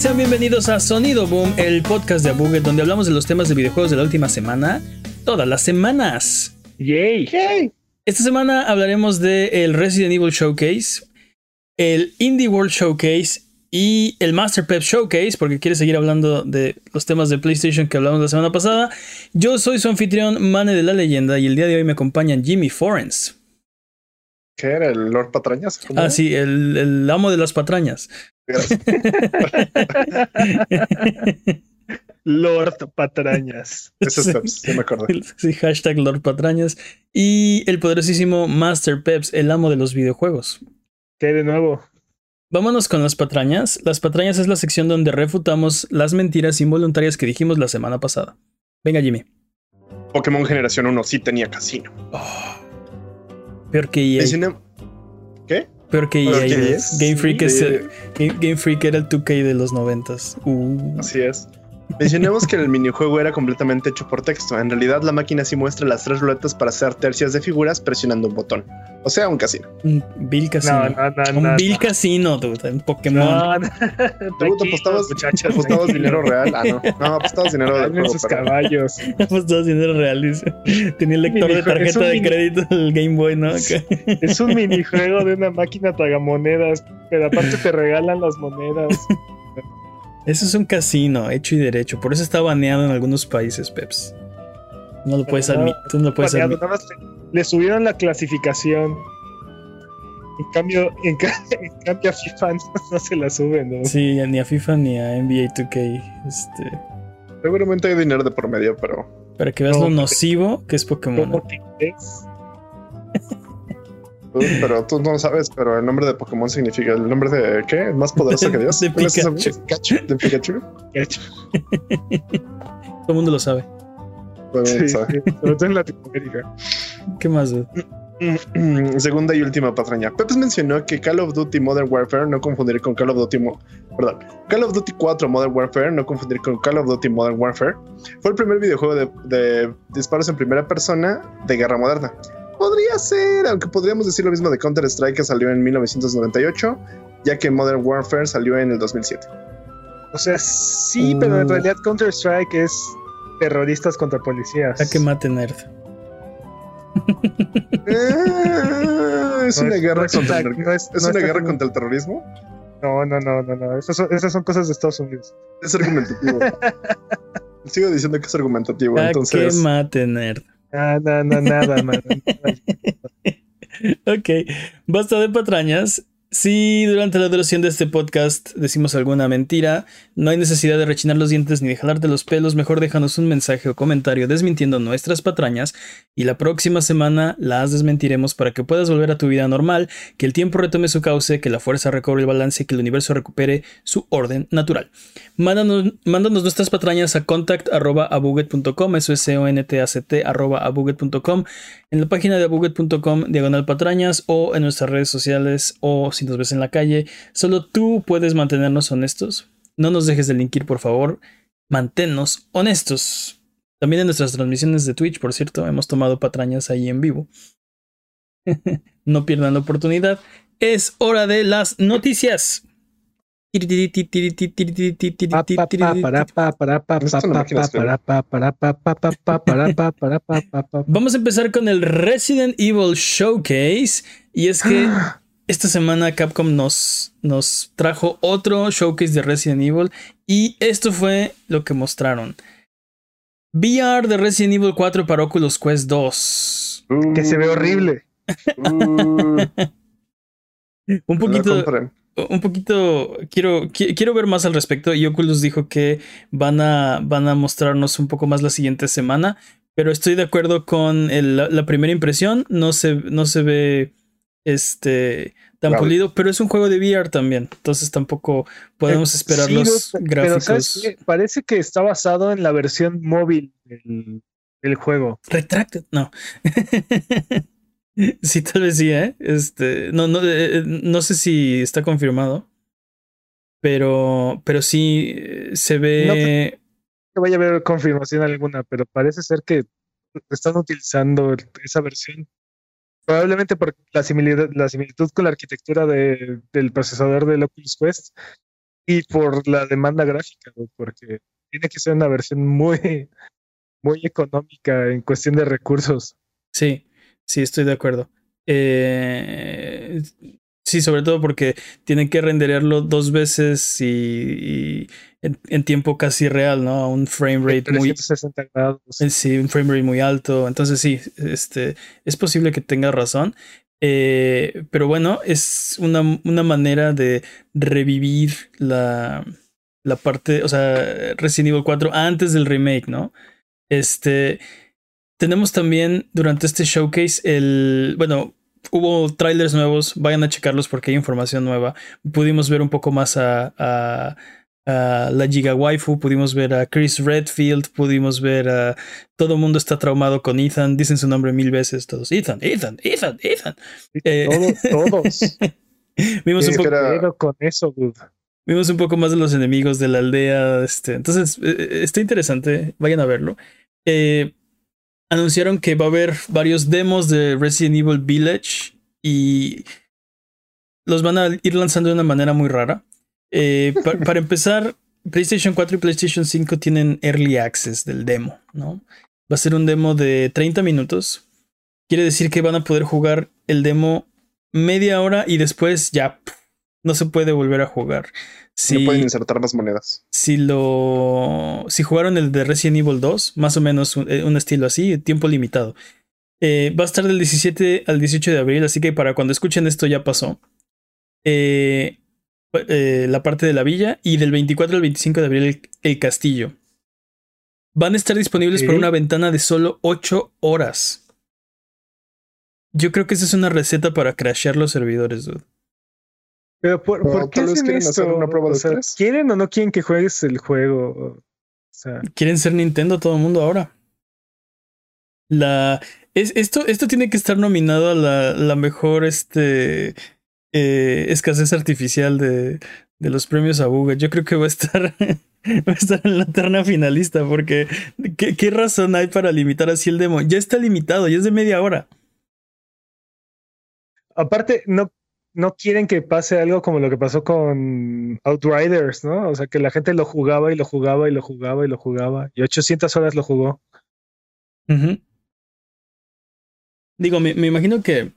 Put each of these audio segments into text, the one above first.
Sean bienvenidos a Sonido Boom, el podcast de Buget donde hablamos de los temas de videojuegos de la última semana, todas las semanas. Yay. Yay. Esta semana hablaremos de el Resident Evil Showcase, el Indie World Showcase y el Master Pep Showcase, porque quiere seguir hablando de los temas de PlayStation que hablamos la semana pasada. Yo soy su anfitrión, Mane de la Leyenda, y el día de hoy me acompañan Jimmy Forens. ¿Qué era? ¿El Lord Patrañas? Ah, sí, el, el amo de las patrañas. Lord Patrañas. Ese es Peps, ya me acordé. Sí, hashtag Lord Patrañas. Y el poderosísimo Master Peps, el amo de los videojuegos. ¿Qué de nuevo? Vámonos con las patrañas. Las patrañas es la sección donde refutamos las mentiras involuntarias que dijimos la semana pasada. Venga, Jimmy. Pokémon Generación 1 sí tenía casino. Peor que EA. Peor que EA. EA, Game Freak sí. es el- Game, Game Freak era el 2K de los noventas. Uh. Así es. Mencionemos que el minijuego era completamente hecho por texto. En realidad, la máquina sí muestra las tres ruletas para hacer tercias de figuras presionando un botón. O sea, un casino. Un Bill Casino. No, no, no, un no, Bill no. Casino, dude, en Pokémon. No, no. ¿Tú apostabas, muchachos, apostabas dinero real? Ah, no. No, apostabas dinero de juego, sus caballos. Todo dinero real. dice. Tenía el lector de tarjeta de mini- crédito del Game Boy, ¿no? Acá. Es un minijuego de una máquina tragamonedas, pero aparte te regalan las monedas. Eso es un casino, hecho y derecho. Por eso está baneado en algunos países, Peps. No lo puedes Pero admitir. No lo puedes Baneado, admitir. nada más le, le subieron la clasificación. En cambio, en, ca- en cambio a FIFA no, no se la suben, ¿no? Sí, ni a FIFA ni a NBA 2K. Este, Seguramente hay dinero de por medio, pero para que veas No, lo nocivo que es Pokémon. ¿Cómo te crees? Pero tú no lo sabes, pero el nombre de Pokémon significa el nombre de ¿qué? ¿Más poderoso que Dios? De ¿Cuál es ese Pikachu. ¿De Pikachu? Todo el mundo lo sabe. Bueno, Sí, sabe. sobre todo en Latinoamérica. ¿Qué más? dude? Segunda y última patraña. Pepes mencionó que Call of Duty Modern Warfare no confundir con Call of Duty Mo- perdón, Call of Duty 4 Modern Warfare no confundir con Call of Duty Modern Warfare fue el primer videojuego de, de disparos en primera persona de guerra moderna. Podría ser, aunque podríamos decir lo mismo de Counter Strike que salió en 1998, ya que Modern Warfare salió en el 2007. O sea, sí, pero en Uh. realidad Counter-Strike es terroristas contra policías. A que mate nerd. Eh, es No una es- guerra no contra el, una- no es- es no una está guerra contra el terrorismo. No, no, no, no, no. Esas son, esas son cosas de Estados Unidos. Es argumentativo. Sigo diciendo que es argumentativo. A que entonces, mate nerd. Ah, no, no, nada, man. Ok, basta de patrañas. Si durante la duración de este podcast decimos alguna mentira, no hay necesidad de rechinar los dientes ni de jalarte los pelos, mejor déjanos un mensaje o comentario desmintiendo nuestras patrañas y la próxima semana las desmentiremos para que puedas volver a tu vida normal, que el tiempo retome su cauce, que la fuerza recobre el balance y que el universo recupere su orden natural. Mándanos, mándanos nuestras patrañas a contact.abuget.com, eso es C-O-N-T-A-C-T, arroba abuget.com, en la página de abuget.com, diagonal patrañas, o en nuestras redes sociales, o si nos ves en la calle. Solo tú puedes mantenernos honestos. No nos dejes delinquir, por favor. Manténnos honestos. También en nuestras transmisiones de Twitch, por cierto, hemos tomado patrañas ahí en vivo. no pierdan la oportunidad. Es hora de las noticias. Vamos a empezar con el Resident Evil Showcase. Y es que esta semana Capcom nos, nos trajo otro showcase de Resident Evil. Y esto fue lo que mostraron. VR de Resident Evil 4 para Oculus Quest 2. Que se ve horrible. Uh, Un poquito, un poquito, quiero, qui- quiero ver más al respecto. Y Oculus dijo que van a, van a mostrarnos un poco más la siguiente semana. Pero estoy de acuerdo con el- la, la primera impresión. No se, no se ve este tan pulido, pero es un juego de VR también. Entonces tampoco podemos Eh, esperar sí, los pero- gráficos. Pero ¿sabes qué? Parece que está basado en la versión móvil del, del juego. Retracted, no. sí, tal vez sí, ¿eh? Este, no, no, eh, no sé si está confirmado. Pero, pero sí eh, se ve. No vaya a haber confirmación alguna, pero parece ser que están utilizando esa versión. Probablemente por la similitud, la similitud con la arquitectura de- del procesador del Oculus Quest. Y por la demanda gráfica, porque tiene que ser una versión muy, muy económica en cuestión de recursos. Sí, sí, estoy de acuerdo. Eh, sí, sobre todo porque tienen que renderearlo dos veces y en, en tiempo casi real, ¿no? A un frame rate muy, 360 grados. Eh, Sí, un frame rate muy alto. Entonces sí, este, es posible que tenga razón. Eh, pero bueno, es una, una manera de revivir la, la parte, o sea, Resident Evil 4 antes del remake, ¿no? Este, tenemos también durante este showcase el, bueno, hubo trailers nuevos, vayan a checarlos porque hay información nueva. Pudimos ver un poco más a, a a la Giga Waifu, pudimos ver a Chris Redfield, pudimos ver a todo el mundo está traumado con Ethan, dicen su nombre mil veces todos, Ethan, Ethan, Ethan, Ethan. Eh, Todos, todos. vimos, un poco, con eso, dude. vimos un poco más de los enemigos de la aldea, este, entonces eh, eh, está interesante, vayan a verlo. Eh, anunciaron que va a haber varios demos de Resident Evil Village y los van a ir lanzando de una manera muy rara. Eh, pa- para empezar, PlayStation 4 y PlayStation 5 tienen Early Access del demo, ¿no? Va a ser un demo de 30 minutos. Quiere decir que van a poder jugar el demo media hora y después ya pff, no se puede volver a jugar. Si, No pueden insertar más monedas. si lo. Si jugaron el de Resident Evil 2, más o menos un, eh, un estilo así, tiempo limitado. Eh, va a estar del 17 al 18 de abril, así que para cuando escuchen esto ya pasó. Eh, eh, la parte de la villa y del 24 al 25 de abril el, el castillo. Van a estar disponibles por una ventana de solo 8 horas. Yo creo que esa es una receta para crashear los servidores, dude. Pero ¿por, por qué hacen quieren esto? hacer una prueba de O sea, tres. ¿Quieren o no quieren que juegues el juego? O sea, Quieren ser Nintendo todo el mundo ahora. La. Es, esto, esto tiene que estar nominado a la, la mejor este, eh, escasez artificial de, de los premios a Google. Yo creo que va a estar. Va a estar en la terna finalista porque ¿qué, ¿qué razón hay para limitar así el demo? Ya está limitado, ya es de media hora. aparte, no, no quieren que pase algo como lo que pasó con Outriders, ¿no? O sea, que la gente lo jugaba y lo jugaba y lo jugaba y lo jugaba. Y 800 horas lo jugó. Digo, me, me imagino que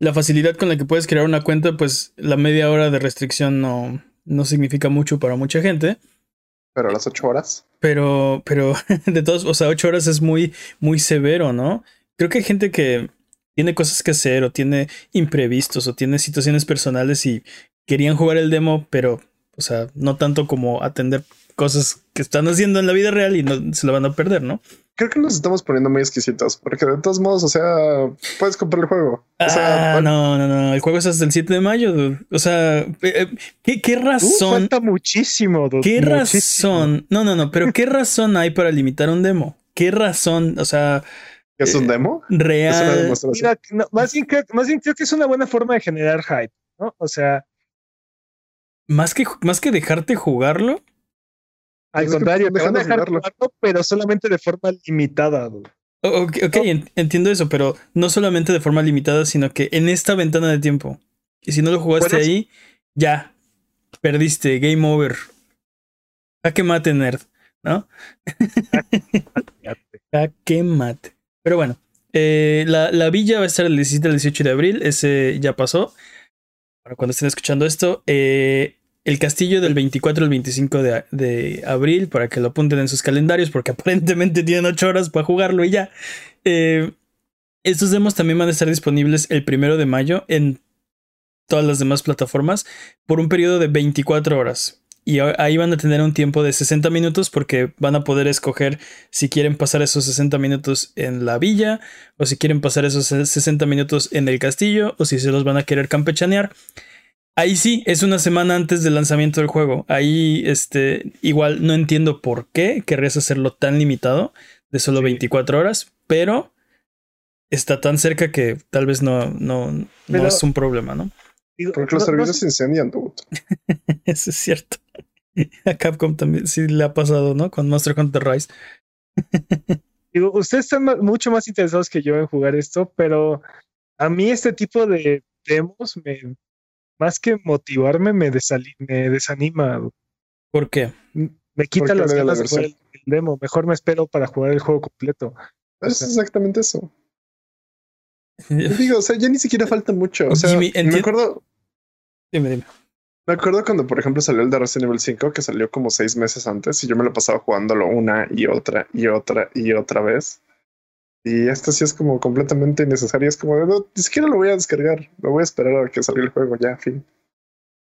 la facilidad con la que puedes crear una cuenta, pues la media hora de restricción no, no significa mucho para mucha gente. Pero las ocho horas. Pero, pero de todos, o sea, ocho horas es muy, muy severo, ¿no? Creo que hay gente que tiene cosas que hacer o tiene imprevistos o tiene situaciones personales y querían jugar el demo, pero, o sea, no tanto como atender cosas que están haciendo en la vida real y no se lo van a perder, ¿no? Creo que nos estamos poniendo muy exquisitos. Porque de todos modos, o sea, puedes comprar el juego. O sea, ah, no, no, no. El juego es hasta el 7 de mayo, dude. O sea, eh, eh, ¿qué, Uh, razón? falta muchísimo, dude, ¿Qué muchísimo. razón? No, no, no, pero ¿qué razón hay para limitar un demo? ¿Qué razón? O sea, ¿es un eh, demo? Es una real. demostración. Mira, no, más, bien creo, más bien creo que es una buena forma de generar hype, ¿no? O sea, Más que, más que dejarte jugarlo. Al Es que contrario, te van a dejar jugarlo. pero solamente de forma limitada, dude. Ok, ok, en- entiendo eso, pero no solamente de forma limitada, sino que en esta ventana de tiempo. Y si no lo jugaste Bueno, ahí, ya. Perdiste, game over. Jaque mate, nerd, ¿no? Jaque mate. Pero bueno, eh, la, la villa va a estar el 17 al 18 de abril. Ese ya pasó. Para cuando estén escuchando esto. Eh, el castillo del 24 al 25 de, de abril. Para que lo apunten en sus calendarios. Porque aparentemente tienen 8 horas para jugarlo y ya. Eh, estos demos también van a estar disponibles el primero de mayo en todas las demás plataformas por un periodo de 24 horas. Y ahí van a tener un tiempo de 60 minutos porque van a poder escoger si quieren pasar esos 60 minutos en la villa o si quieren pasar esos 60 minutos en el castillo o si se los van a querer campechanear. Ahí sí, es una semana antes del lanzamiento del juego. Ahí, este, igual no entiendo por qué querrías hacerlo tan limitado de solo Sí. 24 horas, pero está tan cerca que tal vez no, no, no Pero- es un problema, ¿no? Digo, Porque los no- no servidores se incendian, dude. Eso es cierto. A Capcom también sí le ha pasado, ¿no? Con Monster Hunter Rise. Digo, ustedes están mucho más interesados que yo en jugar esto, pero a mí este tipo de demos me, más que motivarme, me, desali- me desanima. ¿Por qué? Me quita las la ganas de jugar el, el demo. Mejor me espero para jugar el juego completo. Es exactamente eso. Digo, o sea, ya ni siquiera falta mucho. O sea, Jimmy, me acuerdo, Dime, dime. me acuerdo cuando, por ejemplo, salió el de Resident Evil 5, que salió como seis meses antes, y yo me lo pasaba jugándolo una y otra y otra y otra vez. Y esto sí es como completamente innecesario. Es como no, ni siquiera lo voy a descargar. Me voy a esperar a que salga el juego ya, fin.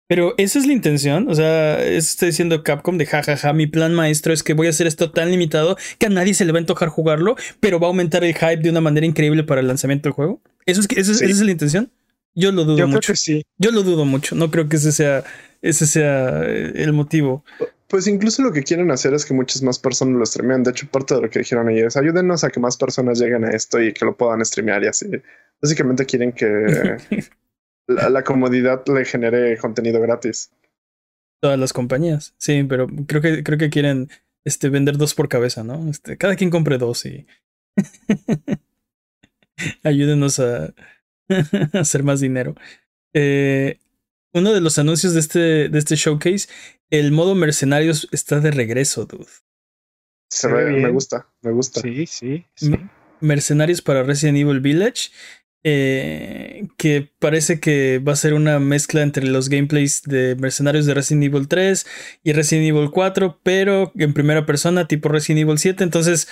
Pero esa es la intención, o sea, eso está diciendo Capcom de jajaja, mi plan maestro es que voy a hacer esto tan limitado que a nadie se le va a antojar jugarlo, pero va a aumentar el hype de una manera increíble para el lanzamiento del juego. ¿Eso es, que, eso es- Sí. ¿Esa es la intención? Yo lo dudo Yo creo mucho. que sí. Yo lo dudo mucho. No creo que ese sea, ese sea eh, el motivo. Pues incluso lo que quieren hacer es que muchas más personas lo streamen. De hecho, parte de lo que dijeron ahí es ayúdenos a que más personas lleguen a esto y que lo puedan streamear y así. Básicamente quieren que la, la comodidad le genere contenido gratis. Todas las compañías. Sí, pero creo que, creo que quieren este, vender dos por cabeza, ¿no? Este, cada quien compre dos y ayúdenos a, a hacer más dinero. Eh, uno de los anuncios de este, de este showcase, el modo mercenarios está de regreso, dude. Se ve me gusta, me gusta. Sí, sí, sí. Me- Mercenarios para Resident Evil Village. eh, que parece que va a ser una mezcla entre los gameplays de Mercenarios de Resident Evil 3 y Resident Evil 4, pero en primera persona, tipo Resident Evil 7. Entonces,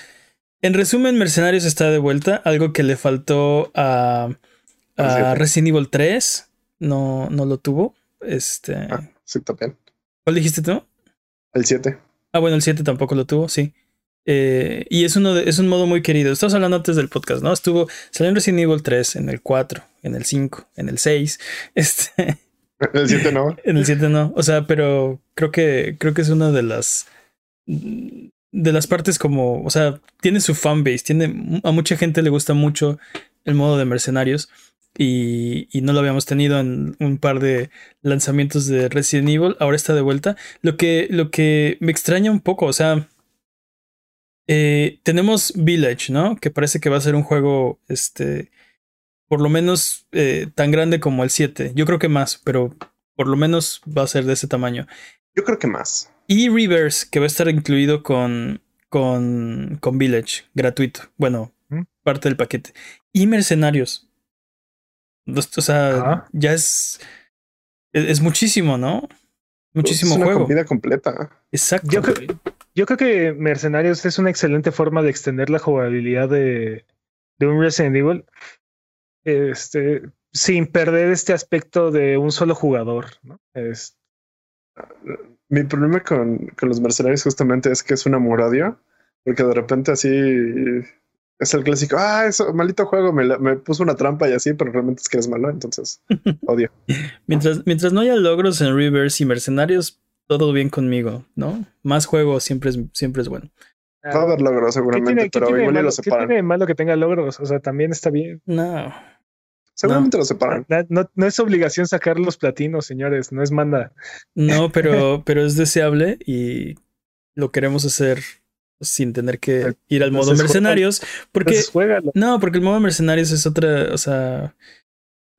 en resumen, Mercenarios está de vuelta, algo que le faltó a, a. Resident Evil 3. No, no lo tuvo. Este, Ah, sí, también. ¿Cuál dijiste tú? El 7. Ah, bueno, el 7 tampoco lo tuvo, sí. Eh, y es, uno de- es un modo muy querido. Estamos hablando antes del podcast, ¿no? Estuvo, salió en Resident Evil 3, en el 4, en el 5, en el 6, este, El 7 no. en el 7 no. O sea, pero creo que, creo que es una de las, de las partes como, o sea, tiene su fanbase, tiene, a mucha gente le gusta mucho el modo de mercenarios. Y, y no lo habíamos tenido en un par de lanzamientos de Resident Evil. Ahora está de vuelta. Lo que, lo que me extraña un poco, o sea, eh, tenemos Village, ¿no? Que parece que va a ser un juego, este, por lo menos eh, tan grande como el 7. Yo creo que más, pero por lo menos va a ser de ese tamaño. Yo creo que más. Y Reverse, que va a estar incluido con, con, con Village, gratuito. Bueno, ¿Mm? parte del paquete. Y Mercenarios. O sea, Ajá. ya es, es. es muchísimo, ¿no? Muchísimo es una juego. comida completa. Exacto. Yo creo- güey. Yo creo que Mercenarios es una excelente forma de extender la jugabilidad de, de un Resident Evil. Este, sin perder este aspecto de un solo jugador, ¿no? Es- Mi problema con, con los mercenarios justamente es que es un amor-odio, porque de repente así es el clásico, ah, eso, maldito juego, me, me puso una trampa y así, pero realmente es que eres malo, entonces odio. Mientras, mientras no haya logros en Reverse y Mercenarios, todo bien conmigo, ¿no? Más juego siempre es, siempre es bueno. Va a haber logros ¿Qué seguramente, tiene, qué pero tiene igual malo, lo qué separan. tiene de malo que tenga logros? O sea, también está bien. No. Seguramente lo separan. Na- No, no es obligación sacar los platinos, señores, no es manda. No, pero, pero es deseable y lo queremos hacer sin tener que ir al modo Entonces, mercenarios. Porque. Entonces. No, porque el modo mercenarios es otra. O sea.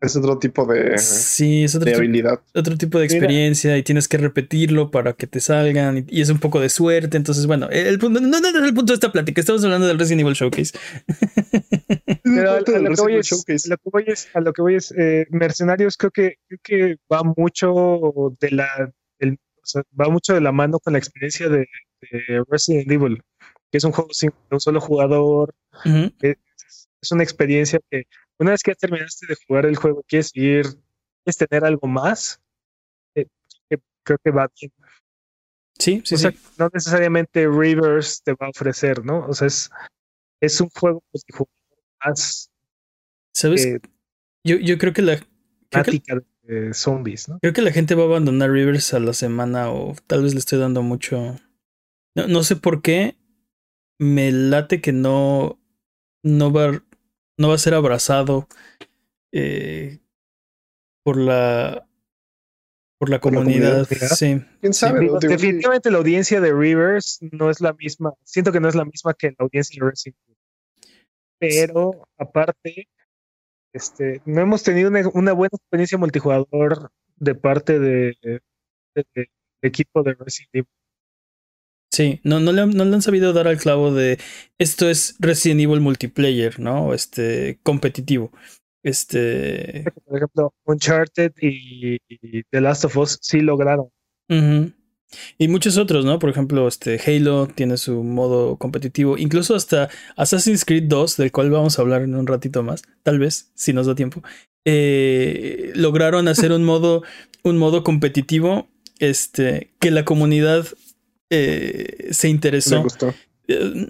Es otro tipo de, Sí, es otro, de tipo- habilidad. otro tipo de Mira. experiencia y tienes que repetirlo para que te salgan y, y es un poco de suerte. Entonces, bueno, el punto, no, no, no es el punto de esta plática. Estamos hablando del Resident Evil Showcase. Pero a, lo que voy es, a lo que voy es, a lo que voy es, eh, Mercenarios creo que, creo que va mucho de la, el- o sea, va mucho de la mano con la experiencia de, de Resident Evil, que es un juego sin un solo jugador, Ujú. es, es una experiencia que una vez que terminaste de jugar el juego, quieres ir, quieres tener algo más, eh, que creo que va bien. Sí, sí, o sea, sí. no necesariamente Reverse te va a ofrecer, ¿no? O sea, es, es un juego multijugador más ¿Sabes? eh, Yo, yo creo que la. Creo que, de zombies, ¿no? creo que la gente va a abandonar Rivers a la semana o tal vez le estoy dando mucho. No, no sé por qué. Me late que no. No va, no va a ser abrazado eh, por la. Por la Por la comunidad. Sí. Definitivamente la audiencia de Rivers no es la misma, siento que no es la misma que la audiencia de Resident Evil. Pero aparte, este, no hemos tenido una, una buena experiencia multijugador de parte de, de- del equipo de Resident Evil. Sí, no, no, le han, no le han sabido dar al clavo de esto es Resident Evil multiplayer, ¿no? Este, competitivo. Este. Por ejemplo, Uncharted y, y The Last of Us sí lograron. Y muchos otros, ¿no? Por ejemplo, este Halo tiene su modo competitivo. Incluso hasta Assassin's Creed 2, del cual vamos a hablar en un ratito más, tal vez, si nos da tiempo. eh, lograron hacer un modo, un modo competitivo. Este, que la comunidad eh, se Me interesó. gustó. Eh,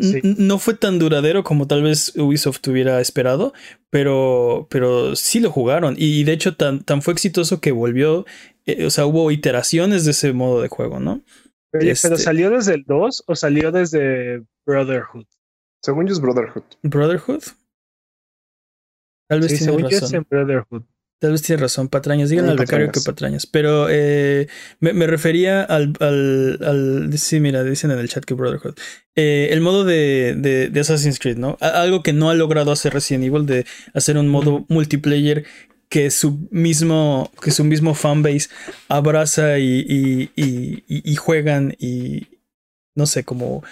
Sí. No fue tan duradero como tal vez Ubisoft hubiera esperado, pero, pero sí lo jugaron. Y de hecho, tan, tan fue exitoso que volvió. eh, o sea, hubo iteraciones de ese modo de juego, ¿no? Oye, Este- ¿Pero salió desde el 2 o salió desde Brotherhood? Según yo es Brotherhood. Brotherhood. Tal vez Sí, tiene según yo es razón. en Brotherhood. Tal vez tiene razón, patrañas. Díganle al becario que patrañas. Pero eh, me, me refería al, al, al- Sí, mira, dicen en el chat que Brotherhood. Eh, el modo de, de, de Assassin's Creed, ¿no? Algo que no ha logrado hacer Resident Evil de hacer un modo multiplayer que su mismo, que su mismo fanbase abraza y, y, y, y- y juegan y no sé, como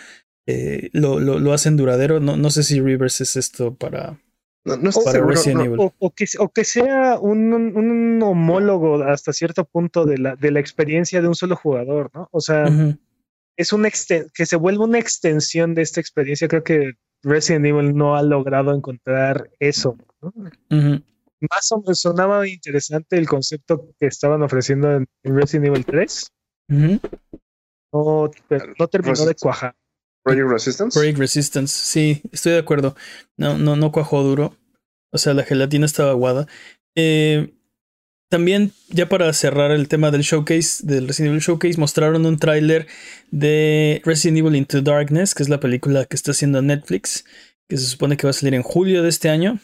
eh, lo, lo, lo hacen duradero. No, no sé si Rivers es esto para, No, no estoy para seguro. Resident no. Evil. O, o que, o que sea un, un- homólogo hasta cierto punto de la, de la experiencia de un solo jugador, ¿no? O sea, es un que se vuelva una extensión de esta experiencia. Creo que Resident Evil no ha logrado encontrar eso. ¿no? Más o menos sonaba interesante el concepto que estaban ofreciendo en en Resident Evil 3. Ujú. No, no terminó de cuajar. Project Resistance. Break Resistance, sí, estoy de acuerdo. No, no, no cuajó duro. O sea, la gelatina estaba aguada. Eh, también, ya para cerrar el tema del showcase, del Resident Evil Showcase, mostraron un tráiler de Resident Evil Into Darkness, que es la película que está haciendo Netflix, que se supone que va a salir en julio de este año.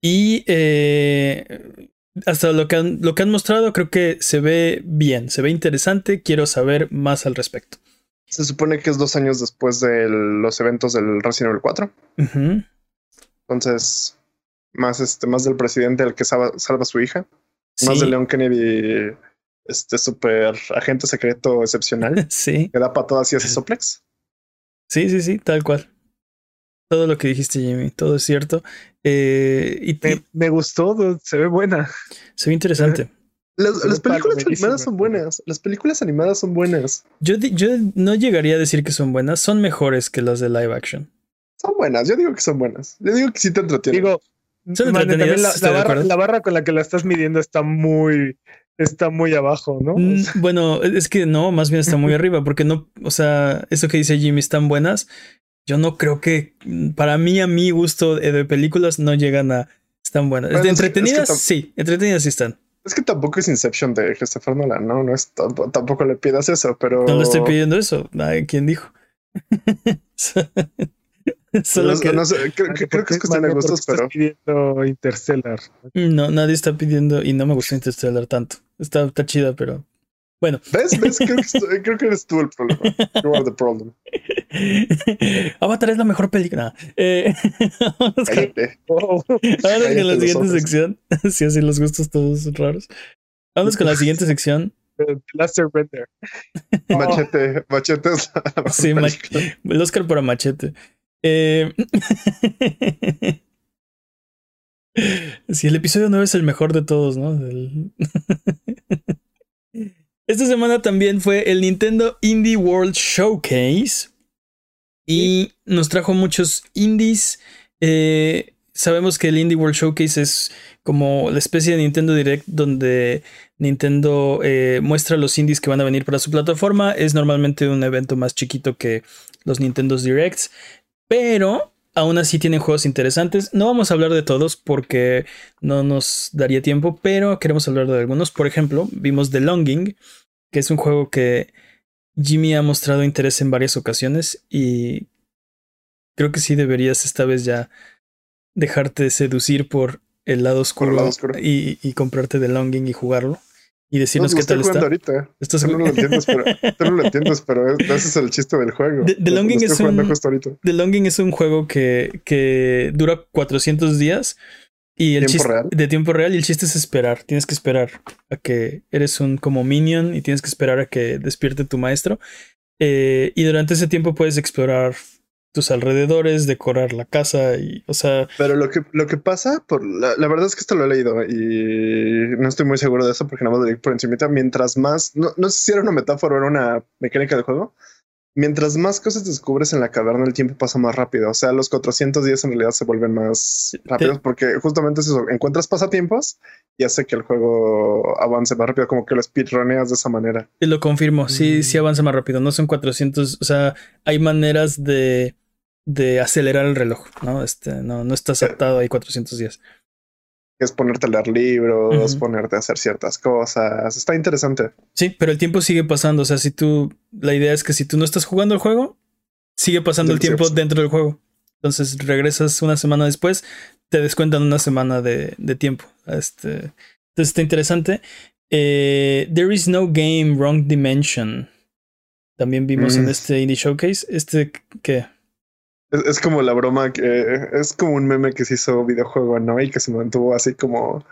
Y eh, hasta lo que, han, lo que han mostrado, creo que se ve bien, se ve interesante. Quiero saber más al respecto. Se supone que es dos años después de los eventos del Resident Evil 4. Ujú. Entonces, más este, más del presidente el que salva, salva a su hija. Más de Leon Kennedy, este super agente secreto excepcional. Sí. que da patadas y hace soplex. Sí, sí, sí, tal cual. Todo lo que dijiste, Jimmy, todo es cierto. Eh, y Me, me gustó, se ve buena. se ve interesante. Las, películas animadas son buenas. Las películas animadas son buenas. Yo, yo no llegaría a decir que son buenas, son mejores que las de live action. Son buenas. Yo digo que son buenas. Yo digo que sí te entretienen. Digo, Son Mane, también entretenidas, la, barra, acuerdo. la barra con la que la estás midiendo está muy, está muy abajo, ¿no? Mm, Bueno, es que no, más bien está muy arriba, porque no, o sea, eso que dice Jimmy están buenas. Yo no creo que, para mí, a mi gusto de, de películas, no llegan a. Están buenas. Bueno, de es que- es que entretenidas, sí, entretenidas sí están. Es que tampoco es Inception de Christopher Nolan, ¿no? no es, tampoco, le pidas eso, pero. No le estoy pidiendo eso. ¿Quién dijo? Solo No, que no sé, creo, que- creo ¿por que es cuestión de gustos, estás pero. pidiendo Interstellar. no, nadie está pidiendo y no me gustó Interstellar tanto. Está, está chida, pero bueno. ¿Ves? ¿Ves? Creo que, creo que eres tú el problema. You are the problem. Avatar es la mejor película. Eh, vámonos con, la siguiente ojos. sección. Sí, así los gustos todos son raros. Vámonos con la siguiente sección. The Last Airbender. Oh, Machete, machete es la mejor Sí. El Oscar para Machete. Eh, Sí, el episodio 9 es el mejor de todos, ¿no? Esta semana también fue el Nintendo Indie World Showcase. Y nos trajo muchos indies. Eh, sabemos que el Indie World Showcase es como la especie de Nintendo Direct donde Nintendo eh, muestra los indies que van a venir para su plataforma. Es normalmente un evento más chiquito que los Nintendo Directs. Pero aún así tienen juegos interesantes. No vamos a hablar de todos porque no nos daría tiempo, pero queremos hablar de algunos. Por ejemplo, vimos The Longing, que es un juego que Jimmy ha mostrado interés en varias ocasiones y creo que sí deberías esta vez ya dejarte seducir por el lado oscuro, el lado oscuro. Y, y comprarte The Longing y jugarlo y No, decirnos lo qué tal está. ahorita. Estás- Tú no lo entiendes, pero, tú no lo entiendes, pero ese es el chiste del juego. The- The Lo- lo Longing es un-. The Longing es un juego que, que dura 400 días Y el ¿Tiempo chiste real? de tiempo real y el chiste es esperar. Tienes que esperar a que eres un como minion y tienes que esperar a que despierte tu maestro. Eh, y durante ese tiempo puedes explorar tus alrededores, decorar la casa y, o sea, Pero lo que, lo que pasa, por la, la verdad es que esto lo he leído y no estoy muy seguro de eso porque nada más lo leí por encima. Mientras más, no, no sé si era una metáfora o era una mecánica de juego. Mientras más cosas descubres en la caverna, el tiempo pasa más rápido. O sea, los 400 días en realidad se vuelven más rápidos porque justamente es eso. Encuentras pasatiempos y hace que el juego avance más rápido, como que lo speedruneas de esa manera. y lo confirmo, sí, Mm. sí avanza más rápido. No son 400, o sea, hay maneras de, de acelerar el reloj, ¿no? Este, no, no estás atado ahí 400 Es ponerte a leer libros, ponerte a hacer ciertas cosas. Está interesante. Sí, pero el tiempo sigue pasando. O sea, si tú. La idea es que si tú no estás jugando el juego, sigue pasando el tiempo sí. dentro del juego. Entonces regresas una semana después, te descuentan una semana de, de tiempo. Este, entonces está interesante. Eh, There is no game, wrong dimension. También vimos en Mm. este Indie Showcase. Este que. Es, es como la broma que es como un meme que se hizo videojuego, ¿no? Y que se mantuvo así como,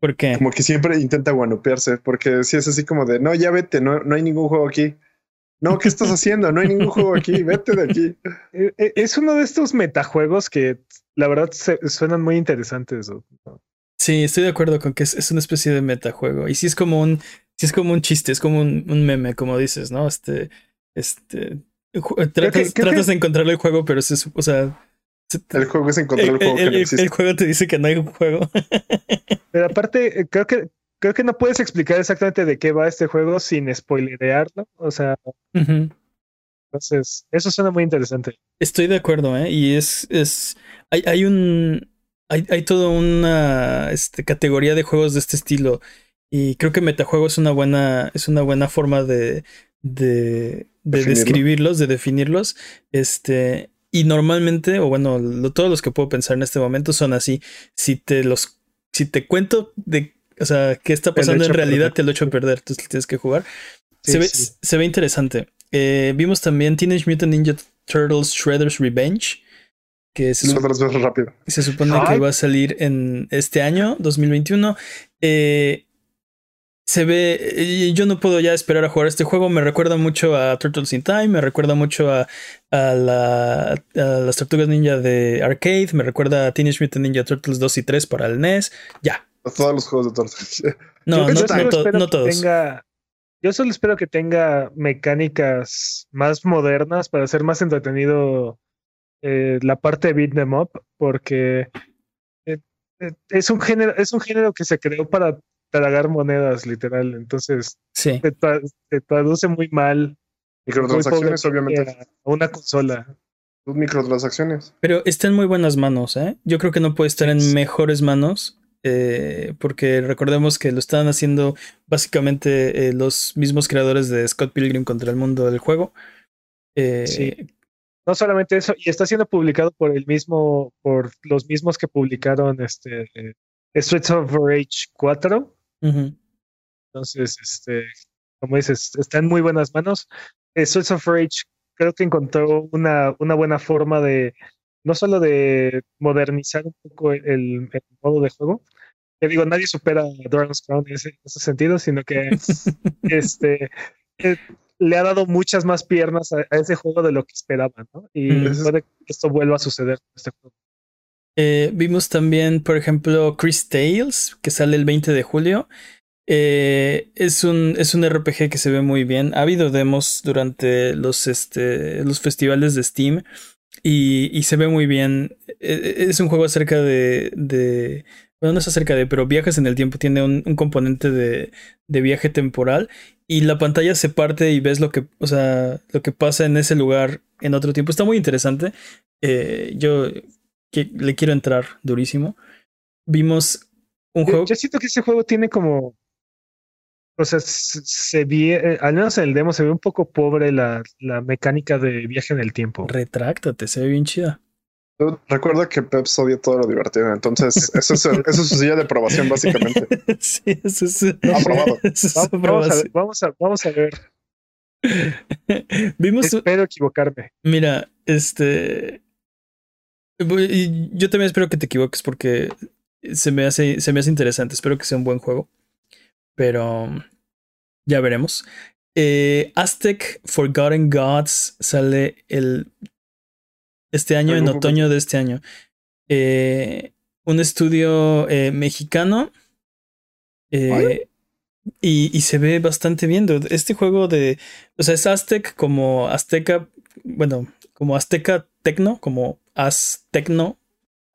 ¿Por qué? como que siempre intenta guanupearse, porque si es así como de no, ya vete, no, no hay ningún juego aquí. No, ¿qué estás haciendo? No hay ningún juego aquí, vete de aquí. Eh, eh, Es uno de estos metajuegos que la verdad se- suenan muy interesantes. ¿no? Sí, estoy de acuerdo con que es, es una especie de metajuego. Y sí es como un, sí es como un chiste, es como un, un meme, como dices, ¿no? Este, este, tratas, creo tratas que- de encontrar el juego, pero es, o sea, se- El juego es encontrar el, el, juego que el- no el- existe. el juego te dice que no hay un juego. Pero aparte, eh, creo que creo que no puedes explicar exactamente de qué va este juego sin spoilerearlo. O sea, entonces, eso suena muy interesante. Estoy de acuerdo, ¿eh? Y es, es, hay, hay un, hay, hay toda una este, categoría de juegos de este estilo. Y creo que metajuego es una buena, es una buena forma de, de, de Definirlo. describirlos, de definirlos. Este, y normalmente, o bueno, lo- todos los que puedo pensar en este momento son así. Si te los, si te cuento de, o sea, qué está pasando en realidad, perder. te lo echo a perder. Entonces tienes que jugar. Sí, se, ve, sí. se ve interesante. Eh, vimos también Teenage Mutant Ninja Turtles Shredder's Revenge, que se, rápido. se supone que va a salir en este año, 2021. Eh, se ve, yo no puedo ya esperar a jugar este juego. Me recuerda mucho a Turtles in Time, me recuerda mucho a, a, la- a las Tortugas Ninja de Arcade, me recuerda a Teenage Mutant Ninja Turtles 2 y 3 para el NES. Ya. Todos los juegos de Turtles. No, no, no to- espero no que todos. tenga- yo solo espero que tenga mecánicas más modernas para hacer más entretenido eh, la parte de beat them up, porque eh, eh, es un género, es un género que se creó para tragar monedas, literal. Entonces Sí. se, tra- se traduce muy mal. Microtransacciones, muy obviamente. A una consola. Tus microtransacciones. Pero está en muy buenas manos, ¿eh? Yo creo que no puede estar en Sí. mejores manos. eh, porque recordemos que lo están haciendo básicamente eh, los mismos creadores de Scott Pilgrim contra el mundo del juego. Eh, Sí. No solamente eso, y está siendo publicado por el mismo, por los mismos que publicaron este eh, Streets of Rage 4. Entonces, este, como dices, está en muy buenas manos. Eh, Streets of Rage creo que encontró una, una buena forma de, no solo de modernizar un poco el, el modo de juego, que digo, nadie supera a Dragon's Crown en ese, en ese sentido, sino que este, eh, le ha dado muchas más piernas a, a ese juego de lo que esperaban, ¿no? Y puede que esto vuelva a suceder con este juego. Eh, vimos también, por ejemplo, Chris Tales, que sale el 20 de julio. Eh, es, un, es un RPG que se ve muy bien. Ha habido demos durante los, este, los festivales de Steam y, y se ve muy bien. Eh, Es un juego acerca de, de... Bueno, no es acerca de, pero viajes en el tiempo. Tiene un, un componente de, de viaje temporal y la pantalla se parte y ves lo que, o sea, lo que pasa en ese lugar en otro tiempo. Está muy interesante. Yo que le quiero entrar durísimo. Vimos un Yo, juego. yo siento que ese juego tiene como. O sea, se, se ve, eh, al menos en el demo se ve un poco pobre la, la mecánica de viaje en el tiempo. Retráctate, se ve bien chida. Yo recuerdo que Peps odia todo lo divertido, entonces eso es, eso es su silla de aprobación básicamente. sí, eso es. Aprobado. eso es Va- Vamos a, ver, aprobación. vamos, a, vamos a ver. Vimos, Espero equivocarme. mira, este. Yo también espero que te equivoques porque se me hace, se me hace interesante. Espero que sea un buen juego. Pero ya veremos. Eh, Aztec Forgotten Gods sale el este año, en otoño de este año. Eh, un estudio eh, mexicano. Eh, y, y, se ve bastante bien. Este juego de. O sea, es Aztec como Azteca. Bueno, como Azteca Tecno, como Aztecno.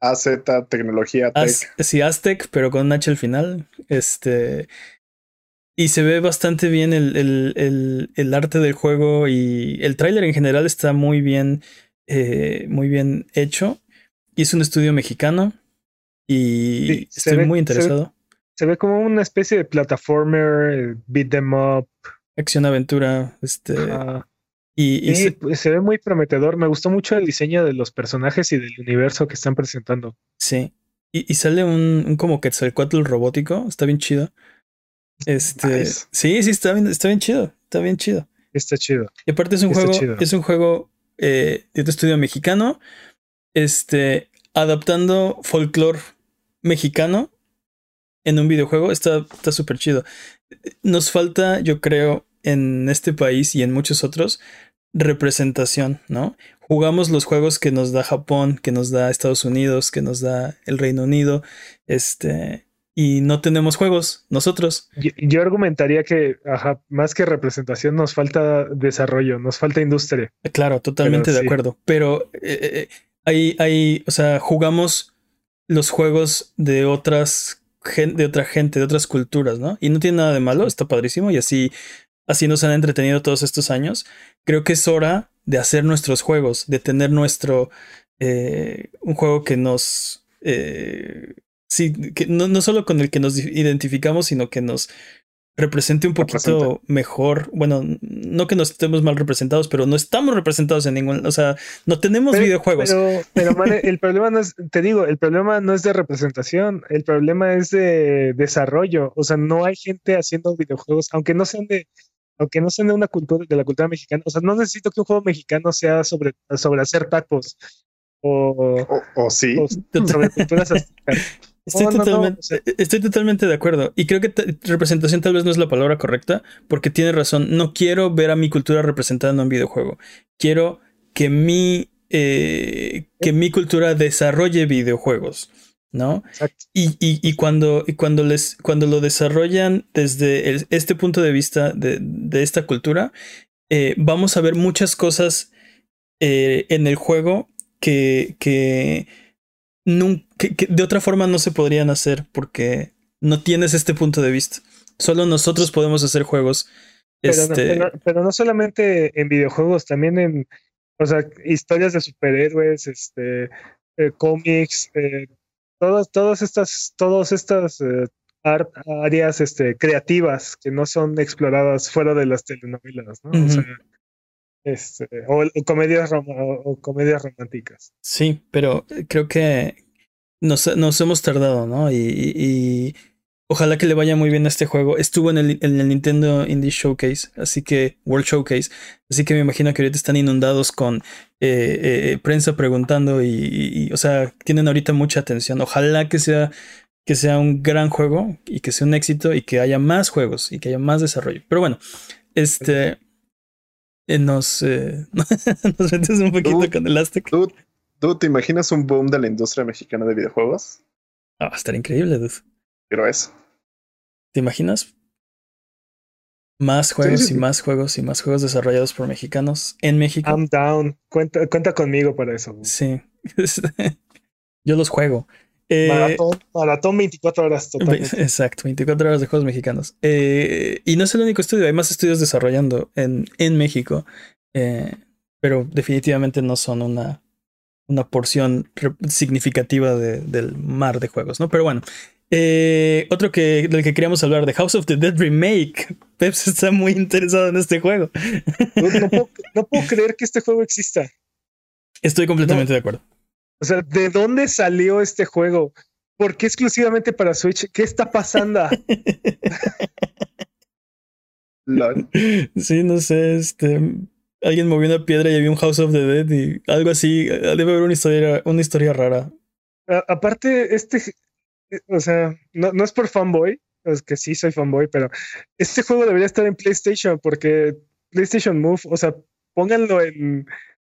AZ Tecnología Tech. sí, Aztec, pero con un H al final. Este. Y se ve bastante bien el, el, el, el arte del juego y el tráiler en general está muy bien, eh, muy bien hecho. Y es un estudio mexicano y estoy muy interesado. Se ve, como una especie de plataformer, beat them up. Acción aventura, este... y, se, pues, se, ve muy prometedor. Me gustó mucho el diseño de los personajes y del universo que están presentando. Sí. Y, y sale un, un como Quetzalcoatl robótico. Está bien chido. Este, sí, sí, está bien, está bien chido, está bien chido. Está chido. Y aparte es un juego, es un juego eh, de estudio mexicano, este, adaptando folclore mexicano en un videojuego, está súper chido. Nos falta, yo creo, en este país y en muchos otros, representación, ¿no? Jugamos los juegos que nos da Japón, que nos da Estados Unidos, que nos da el Reino Unido, este, y no tenemos juegos nosotros. Yo, argumentaría que, ajá, más que representación, nos falta desarrollo, nos falta industria. Claro, totalmente de acuerdo. Pero eh, eh, hay, o sea, jugamos los juegos de otras de otra gente, de otras culturas, ¿no? Y no tiene nada de malo, está padrísimo y así, así nos han entretenido todos estos años. Creo que es hora de hacer nuestros juegos, de tener nuestro eh, un juego que nos sí, que no, no solo con el que nos identificamos, sino que nos represente un poquito mejor. Bueno, no que nos estemos mal representados, pero no estamos representados en ningún, o sea, no tenemos videojuegos. Pero, pero el problema no es, te digo, el problema no es de representación, el problema es de desarrollo. O sea, no hay gente haciendo videojuegos, aunque no sean de, aunque no sean de una cultura, de la cultura mexicana. O sea, no necesito que un juego mexicano sea sobre, sobre hacer tacos. O, o, sí. sobre culturas Estoy, totalmente, e-, estoy totalmente de acuerdo. Y creo que representación tal vez no es la palabra correcta, porque tiene razón. No quiero ver a mi cultura representada en un videojuego. Quiero que mi, eh, que mi cultura desarrolle videojuegos. ¿No? Y, y, y, cuando, y cuando, les, cuando lo desarrollan desde este punto de vista de, de esta cultura, eh, vamos a ver muchas cosas eh, en el juego que, que que, de otra forma no se podrían hacer porque no tienes este punto de vista. Solo nosotros podemos hacer juegos. Pero, este... no, pero, no, solamente en videojuegos, también en o sea, historias de superhéroes, este, eh, cómics, eh, todas, todas estas, todas estas eh, áreas este, creativas que no son exploradas fuera de las telenovelas, ¿no? o, sea, este, o, comedias o comedias románticas. Sí, pero creo que nos, nos hemos tardado, ¿no? Y, ojalá que le vaya muy bien a este juego. Estuvo en el, en el, Nintendo Indie Showcase, así que World Showcase, así que me imagino que ahorita están inundados con eh, eh, prensa preguntando y, o sea, tienen ahorita mucha atención. Ojalá que sea que sea un gran juego y que sea un éxito y que haya más juegos y que haya más desarrollo. Pero bueno, este eh, nos, nos metes un poquito con el Aztec. ¿Tú te imaginas un boom de la industria mexicana de videojuegos? Ah, va a estar increíble, dude. Pero eso. ¿Te imaginas? Más juegos y más juegos y más juegos desarrollados por mexicanos en México. I'm down. Cuenta, cuenta conmigo para eso. Sí. Yo los juego. Eh, maratón, 24 horas totalmente. Exacto, 24 horas de juegos mexicanos. Eh, y no es el único estudio, hay más estudios desarrollando en, en México. Eh, pero definitivamente no son una una porción significativa del mar de juegos, ¿no? Pero bueno, eh, otro que del que queríamos hablar, de House of the Dead Remake. Peps está muy interesado en este juego. No, puedo, creer que este juego exista. Estoy completamente de acuerdo. O sea, ¿de dónde salió este juego? ¿Por qué exclusivamente para Switch? ¿Qué está pasando? sí, no sé, este alguien movió una piedra y había un House of the Dead y algo así. Debe haber una historia, una historia rara. aparte, este, o sea, no, no es por fanboy, es que sí soy fanboy, pero este juego debería estar en PlayStation porque PlayStation Move, o sea, pónganlo en,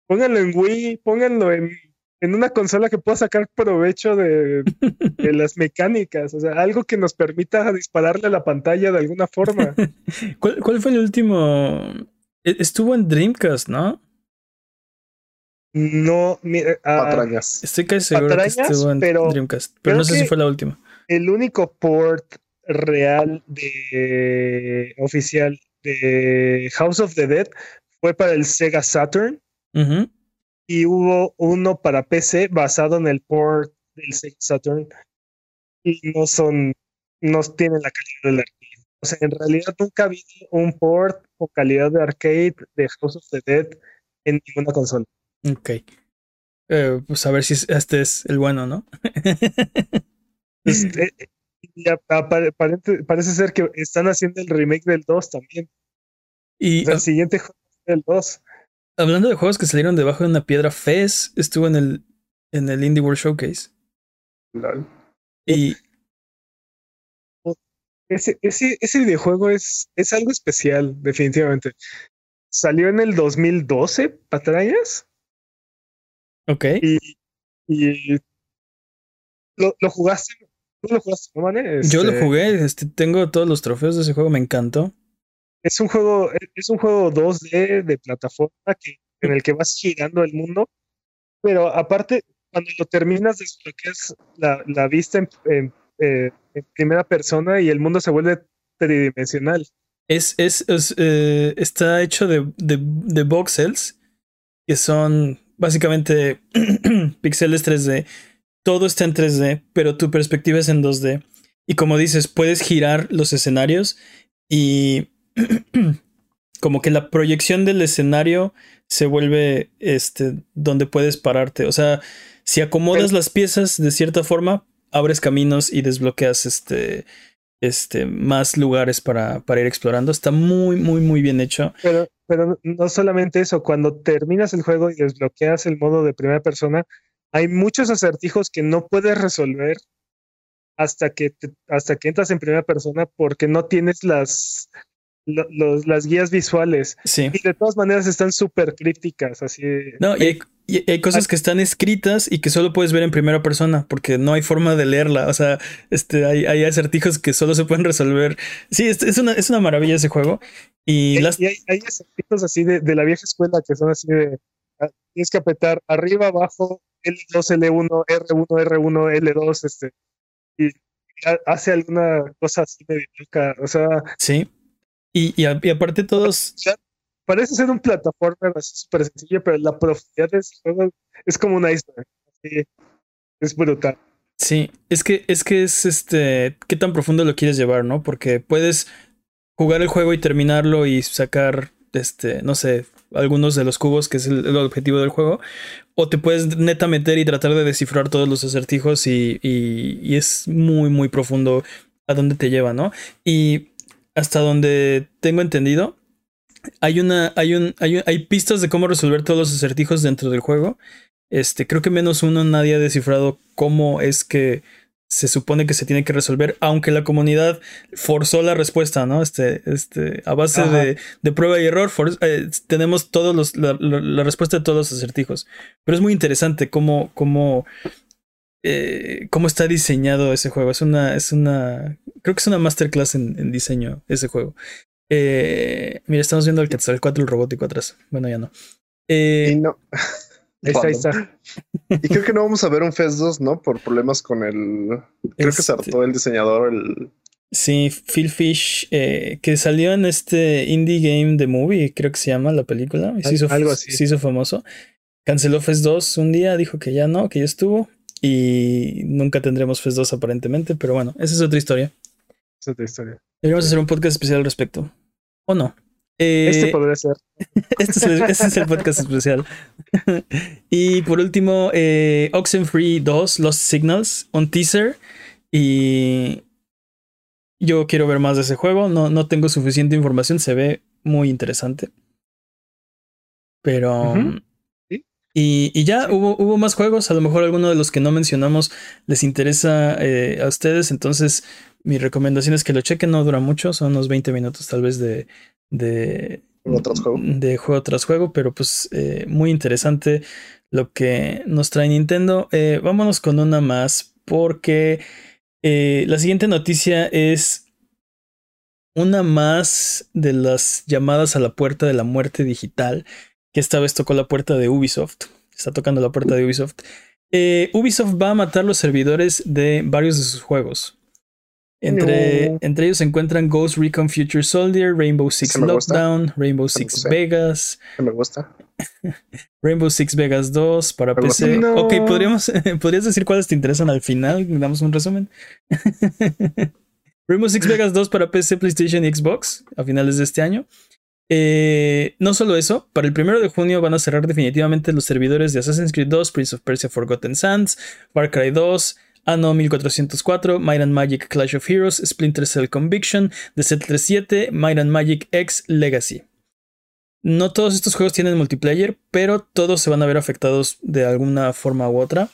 pónganlo en Wii, pónganlo en, en una consola que pueda sacar provecho de, de, las mecánicas, o sea, algo que nos permita dispararle a la pantalla de alguna forma. ¿Cuál, cuál fue el último? E, estuvo en Dreamcast, ¿no? No, mira, uh, patrañas. Estoy casi seguro que estuvo en pero Dreamcast, pero no sé si fue la última. El único port real de oficial de House of the Dead fue para el Sega Saturn uh -huh. y hubo uno para PC basado en el port del Sega Saturn y no son, no tienen la calidad del arcade. O sea, en realidad nunca vi un port o calidad de arcade de House of the Dead en ninguna consola. Ok. Eh, pues a ver si este es el bueno, ¿no? este, parece, parece ser que están haciendo el remake del 2 también. Y o sea, el siguiente juego del 2. Hablando de juegos que salieron debajo de una piedra, Fez estuvo en el, en el Indie World Showcase. Lol. Y ese, ese, ese videojuego es, es algo especial, definitivamente. Salió en el 2012, patrañas. Ok. Y, y lo, lo jugaste ¿Tú lo jugaste, no, Mane? Yo lo Este, jugué, este, tengo todos los trofeos de ese juego, me encantó. Es un juego, es un juego 2D de plataforma que, en el que vas girando el mundo, pero aparte, cuando lo terminas, desbloqueas la, la vista en, en, eh, en primera persona y el mundo se vuelve tridimensional. Es, es, es eh, está hecho de, de, de voxels, que son básicamente píxeles 3D. Todo está en 3D, pero tu perspectiva es en 2D. Y como dices, puedes girar los escenarios y como que la proyección del escenario se vuelve este donde puedes pararte. O sea, si acomodas las piezas de cierta forma, abres caminos y desbloqueas este, este más lugares para, para ir explorando. Está muy, muy, muy bien hecho. Pero, pero no solamente eso, cuando terminas el juego y desbloqueas el modo de primera persona, hay muchos acertijos que no puedes resolver hasta que, te- hasta que entras en primera persona porque no tienes las, lo- los- las guías visuales. Sí. Y de todas maneras están súper crípticas, así. No, y hay, y hay cosas que están escritas y que solo puedes ver en primera persona porque no hay forma de leerla. O sea, este, hay, hay acertijos que solo se pueden resolver. Sí, es, es, una, es una maravilla ese juego. Y, Y, las, y hay, hay acertijos así de, de la vieja escuela que son así de. ah, Tienes que apretar arriba, abajo, L2, L1, R1, R1, L2, este. Y ha- hace alguna cosa así medio loca. O sea, sí. Y, y, a- y aparte todos, parece ser un plataformer así súper sencillo, pero la profundidad de ese juego es como un iceberg. así, es brutal. sí, es que es que es este, qué tan profundo lo quieres llevar, ¿no? Porque puedes jugar el juego y terminarlo y sacar, este, no sé, algunos de los cubos, que es el, el objetivo del juego, o te puedes neta meter y tratar de descifrar todos los acertijos y, y, y es muy, muy profundo a dónde te lleva, ¿no? Y hasta donde tengo entendido, hay una, hay un, hay, un- hay pistas de cómo resolver todos los acertijos dentro del juego. Este, creo que menos uno nadie ha descifrado cómo es que se supone que se tiene que resolver, aunque la comunidad forzó la respuesta, ¿no? Este, este, a base de, de prueba y error, for- eh, tenemos todos los, la, la- la respuesta de todos los acertijos. Pero es muy interesante cómo, cómo, eh, cómo está diseñado ese juego. Es una, es una, creo que es una masterclass en, en diseño ese juego. Eh, mira, estamos viendo el Quetzalcoatl robótico atrás. Bueno, ya no. Eh, Y no. Ahí está, ahí está. Y creo que no vamos a ver un FES 2, ¿no? Por problemas con el. Creo que se Este- hartó el diseñador. El... Sí, Phil Fish, eh, que salió en este Indie Game The Movie, creo que se llama la película, y se hizo, algo así. se hizo famoso. Canceló Fest 2 un día, dijo que ya no, que ya estuvo, y nunca tendremos Fest 2 aparentemente, pero bueno, esa es otra historia. Es otra historia. Deberíamos hacer un podcast especial al respecto. ¿O no? Eh, Este podría ser. este, es el, este es el podcast especial. y por último, eh, Oxenfree 2, Lost Signals, un teaser. Y yo quiero ver más de ese juego. No, no tengo suficiente información, se ve muy interesante. Pero. Ujú. Y, y ya Sí. hubo, hubo más juegos. A lo mejor alguno de los que no mencionamos les interesa eh, a ustedes. Entonces, mi recomendación es que lo chequen. No dura mucho, son unos 20 minutos tal vez de, de, Juego tras juego. de juego tras juego, pero pues eh, muy interesante lo que nos trae Nintendo. Eh, vámonos con una más, porque eh, la siguiente noticia es una más de las llamadas a la puerta de la muerte digital, que esta vez tocó la puerta de Ubisoft. Está tocando la puerta de Ubisoft. Ubisoft va a matar los servidores de varios de sus juegos. Entre, No. entre ellos se encuentran Ghost Recon Future Soldier, Rainbow Six gusta. Lockdown, Rainbow Six. Vegas, Que me gusta. Rainbow Six Vegas 2 para Me. PC. No. Ok, ¿podríamos, ¿podrías decir cuáles te interesan al final? Damos un resumen. Rainbow Six Vegas 2 para PC, PlayStation y Xbox a finales de este año. Eh, no solo eso, para el primero de junio van a cerrar definitivamente los servidores de Assassin's Creed 2, Prince of Persia Forgotten Sands, Far Cry 2, Anno 1404, Might and Magic Clash of Heroes, Splinter Cell Conviction, The Set 37, Might and Magic X Legacy. No todos estos juegos tienen multiplayer, pero todos se van a ver afectados de alguna forma u otra.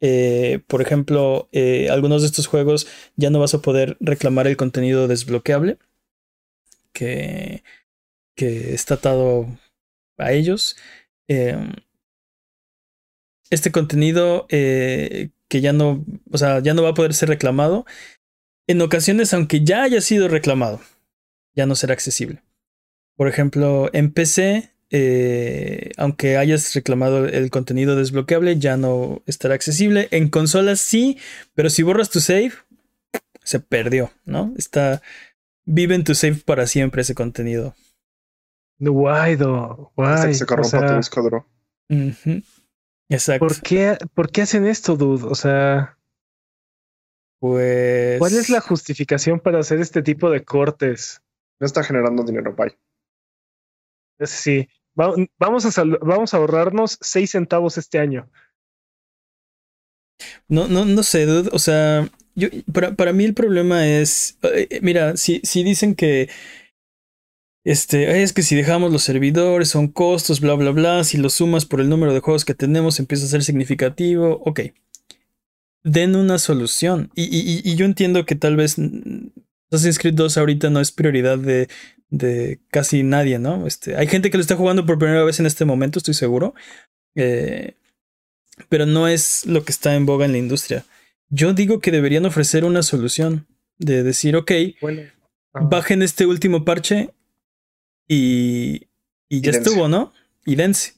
Eh, por ejemplo, eh, algunos de estos juegos ya no vas a poder reclamar el contenido desbloqueable que, está atado a ellos. Eh, este contenido que ya no, o sea, ya no va a poder ser reclamado. En ocasiones, aunque ya haya sido reclamado, ya no será accesible. Por ejemplo, en PC, eh, aunque hayas reclamado el contenido desbloqueable, ya no estará accesible. En consolas sí, pero si borras tu save, se perdió, ¿no? Está. Vive en tu save para siempre ese contenido. Guay, do, Hasta guay. que se O corrompa sea, tu disco duro. Exacto. ¿por qué, ¿Por qué hacen esto, dude? O sea, Pues. ¿cuál es la justificación para hacer este tipo de cortes? No está generando dinero, bye. Sí, va- vamos a, sal- vamos a ahorrarnos 6 centavos este año. No, no, no sé, dude. O sea, yo, para, para mí el problema es. eh, mira, si, si dicen que. Este, "Ay, es que si dejamos los servidores son costos, bla, bla, bla. Si lo sumas por el número de juegos que tenemos, empieza a ser significativo. Ok. Den una solución. Y, y, y- yo entiendo que tal vez mm, Assassin's Creed 2 ahorita no es prioridad de, de casi nadie, ¿no? Este, hay gente que lo está jugando por primera vez en este momento, estoy seguro. Eh, pero no es lo que está en boga en la industria. Yo digo que deberían ofrecer una solución de decir, ok, Bueno, ah, bajen este último parche y, y ya estuvo, ¿no? Y dense.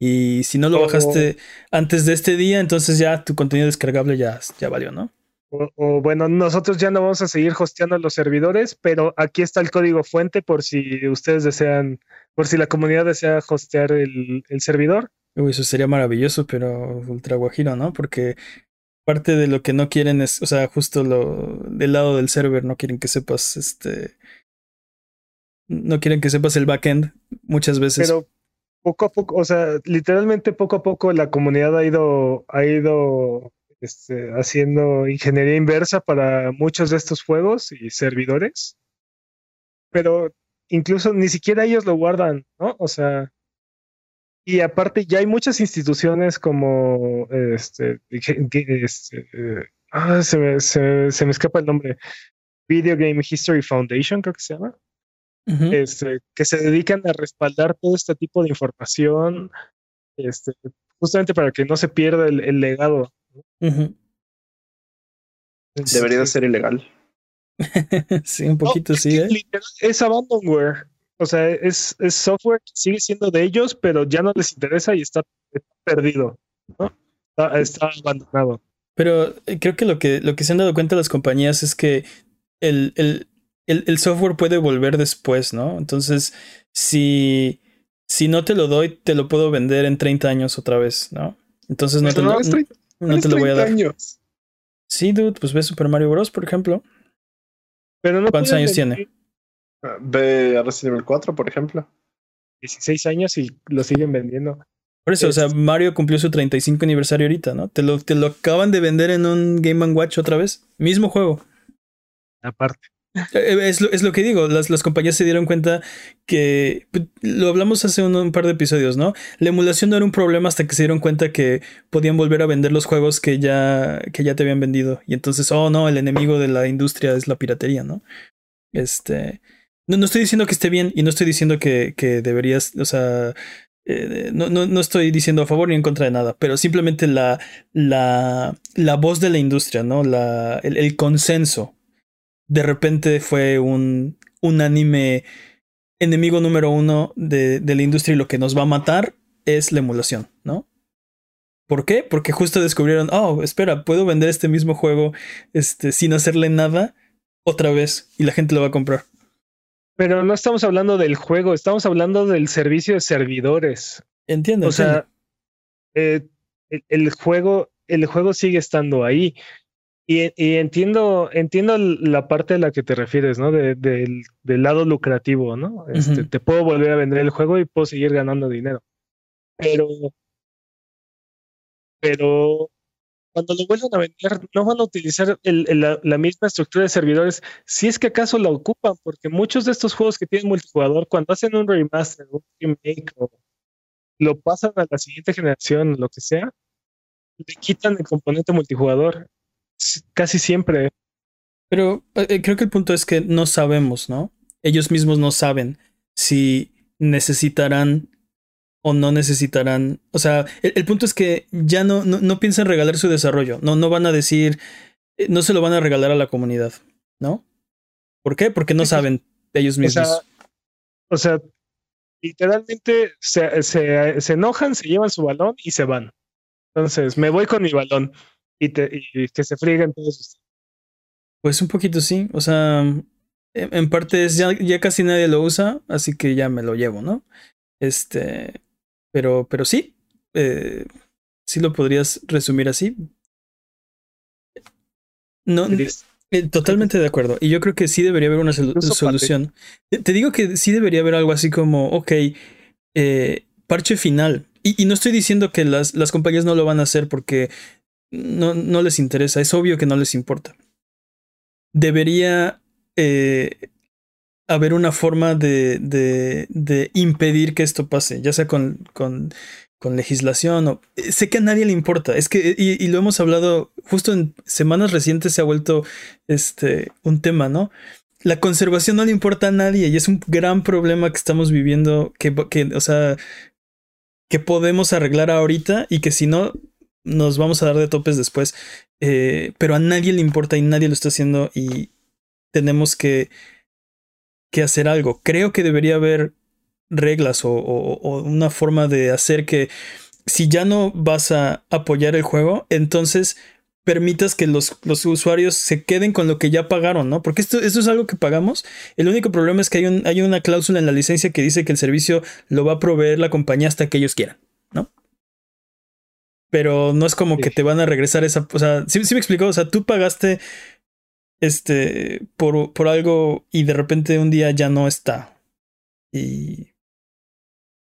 Y si no lo O- bajaste antes de este día, entonces ya tu contenido descargable ya, ya valió, ¿no? o, o bueno, nosotros ya no vamos a seguir hosteando los servidores, pero aquí está el código fuente por si ustedes desean, por si la comunidad desea hostear el, el servidor. Uy, eso sería maravilloso, pero ultra guajiro, ¿no? Porque parte de lo que no quieren es, o sea, justo lo del lado del server, no quieren que sepas, este, no quieren que sepas el backend muchas veces. Pero poco a poco, o sea, literalmente poco a poco la comunidad ha ido, ha ido este, haciendo ingeniería inversa para muchos de estos juegos y servidores. Pero incluso ni siquiera ellos lo guardan, ¿no? O sea, y aparte ya hay muchas instituciones como este, este, ah, se me, se- se me escapa el nombre. Video Game History Foundation, creo que se llama Este, que se dedican a respaldar todo este tipo de información, este, justamente para que no se pierda el, el legado. Debería de ser ilegal. sí, un poquito No, sí, es, ¿eh? literal es abandonware. O sea, es, es software que sigue siendo de ellos, pero ya no les interesa y está, está perdido. ¿no? Está, está abandonado. Pero eh, creo que lo que lo que se han dado cuenta las compañías es que el, el, el, el software puede volver después, ¿no? Entonces, si, si no te lo doy, te lo puedo vender en 30 años otra vez, ¿no? Entonces no te, 30 no es te lo voy a 30 dar. años. Sí, dude, pues ve Super Mario Bros, por ejemplo. Pero no ¿Cuántos años tiene? Ah, Ve a Resident Evil 4, por ejemplo. 16 años y lo siguen vendiendo. Por eso, o sea, Mario cumplió su 35 aniversario ahorita, ¿no? Te lo, te lo acaban de vender en un Game Watch otra vez. Mismo juego. Aparte. Eh, es lo, es lo que digo, las, las, compañías se dieron cuenta que pues, lo hablamos hace un, par de episodios, ¿no? La emulación no era un problema hasta que se dieron cuenta que podían volver a vender los juegos que ya, que ya te habían vendido. Y entonces, oh no, el enemigo de la industria es la piratería, ¿no? Este. No, no estoy diciendo que esté bien y no estoy diciendo que, que deberías, o sea, eh, no, no, no, estoy diciendo a favor ni en contra de nada, pero simplemente la, la, la voz de la industria, ¿no? La, el consenso de repente fue un unánime enemigo número uno de, de, la industria y lo que nos va a matar es la emulación, ¿no? ¿Por qué? Porque justo descubrieron, oh, espera, puedo vender este mismo juego este, sin hacerle nada otra vez y la gente lo va a comprar. Pero no estamos hablando del juego, estamos hablando del servicio de servidores. Entiendo. O sea, eh, el, el, juego, el juego sigue estando ahí. Y, y, entiendo, entiendo la parte a la que te refieres, ¿no? De, de, del, del, lado lucrativo, ¿no? Este, uh -huh. Te puedo volver a vender el juego y puedo seguir ganando dinero. Pero, pero cuando lo vuelvan a vender, no van a utilizar el, el, la, la, misma estructura de servidores, si es que acaso la ocupan, porque muchos de estos juegos que tienen multijugador, cuando hacen un remaster, un remake, o lo pasan a la siguiente generación, lo que sea, le quitan el componente multijugador casi siempre. Pero eh, creo que el punto es que no sabemos, ¿no? Ellos mismos no saben si necesitarán o no necesitarán. O sea, el, el punto es que ya no, no, no, piensan regalar su desarrollo. No, no van a decir, eh, no se lo van a regalar a la comunidad, ¿no? ¿Por qué? Porque no saben ellos mismos. O sea, o sea literalmente se, se, se enojan, se llevan su balón y se van. Entonces, me voy con mi balón y, te, y que se frieguen todos. Pues un poquito sí, o sea, en, en parte es ya, ya, casi nadie lo usa, así que ya me lo llevo, ¿no? Este, pero, pero sí, eh, sí lo podrías resumir así. No, eh, totalmente de acuerdo. Y yo creo que sí debería haber una sol solución. Te, te, digo que sí debería haber algo así como, ok, eh, parche final. Y, y, no estoy diciendo que las, las compañías no lo van a hacer porque no, no les interesa, es obvio que no les importa. Debería eh, haber una forma de, de, de, impedir que esto pase, ya sea con, con, con, legislación o... Sé que a nadie le importa, es que, y, y, lo hemos hablado, justo en semanas recientes se ha vuelto este, un tema, ¿no? La conservación no le importa a nadie y es un gran problema que estamos viviendo, que, que o sea, que podemos arreglar ahorita y que si no, nos vamos a dar de topes después, eh, pero a nadie le importa y nadie lo está haciendo y tenemos que, que hacer algo. Creo que debería haber reglas o, o, una forma de hacer que si ya no vas a apoyar el juego, entonces permitas que los, los usuarios se queden con lo que ya pagaron, ¿no? Porque esto, esto es algo que pagamos. El único problema es que hay, un, hay una cláusula en la licencia que dice que el servicio lo va a proveer la compañía hasta que ellos quieran. Pero no es como sí. que te van a regresar esa. O sea, sí, sí me explicó. O sea, tú pagaste este por, por algo y de repente un día ya no está. Y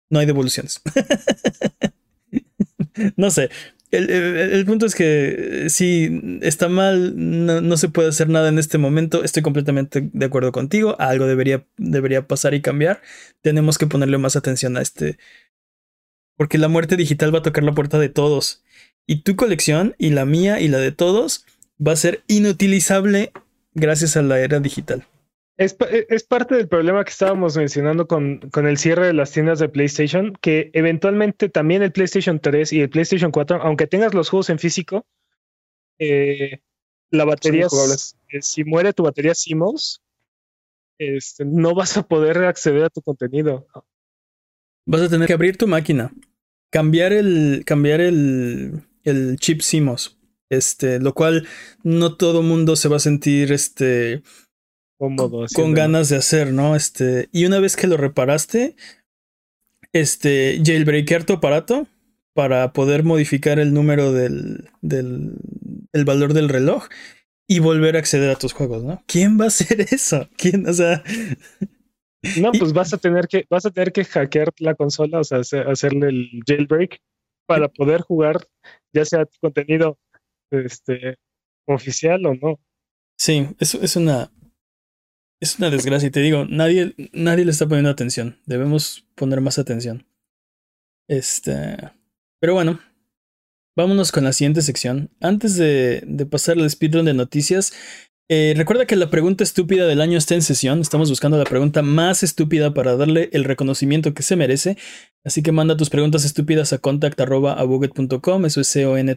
no hay devoluciones. no sé. El, el, el, punto es que si está mal, no, no, se puede hacer nada en este momento. Estoy completamente de acuerdo contigo. Algo debería, debería pasar y cambiar. Tenemos que ponerle más atención a este, porque la muerte digital va a tocar la puerta de todos. Y tu colección, y la mía, y la de todos, va a ser inutilizable gracias a la era digital. Es, es parte del problema que estábamos mencionando con, con, el cierre de las tiendas de PlayStation, que eventualmente también el PlayStation 3 y el PlayStation 4, aunque tengas los juegos en físico, eh, la batería, eh, si muere tu batería CMOS, este, no vas a poder acceder a tu contenido. Vas a tener que abrir tu máquina, cambiar el, cambiar el, el chip CMOS, este, lo cual no todo mundo se va a sentir, este, cómodo, con ganas de hacer, ¿no? Este, y una vez que lo reparaste, este, jailbreakear tu aparato para poder modificar el número del, del el valor del reloj y volver a acceder a tus juegos, ¿no? ¿Quién va a hacer eso? ¿Quién? O sea, no, pues vas a tener que, vas a tener que hackear la consola, o sea, hacerle el jailbreak para poder jugar, ya sea tu contenido este, oficial o no. Sí, eso es una. Es una desgracia, y te digo, nadie, nadie le está poniendo atención. Debemos poner más atención. Este. Pero bueno, vámonos con la siguiente sección. Antes de, de pasar al speedrun de noticias, eh, recuerda que la pregunta estúpida del año está en sesión. Estamos buscando la pregunta más estúpida para darle el reconocimiento que se merece. Así que manda tus preguntas estúpidas a contact.abuget.com, eso es c o en la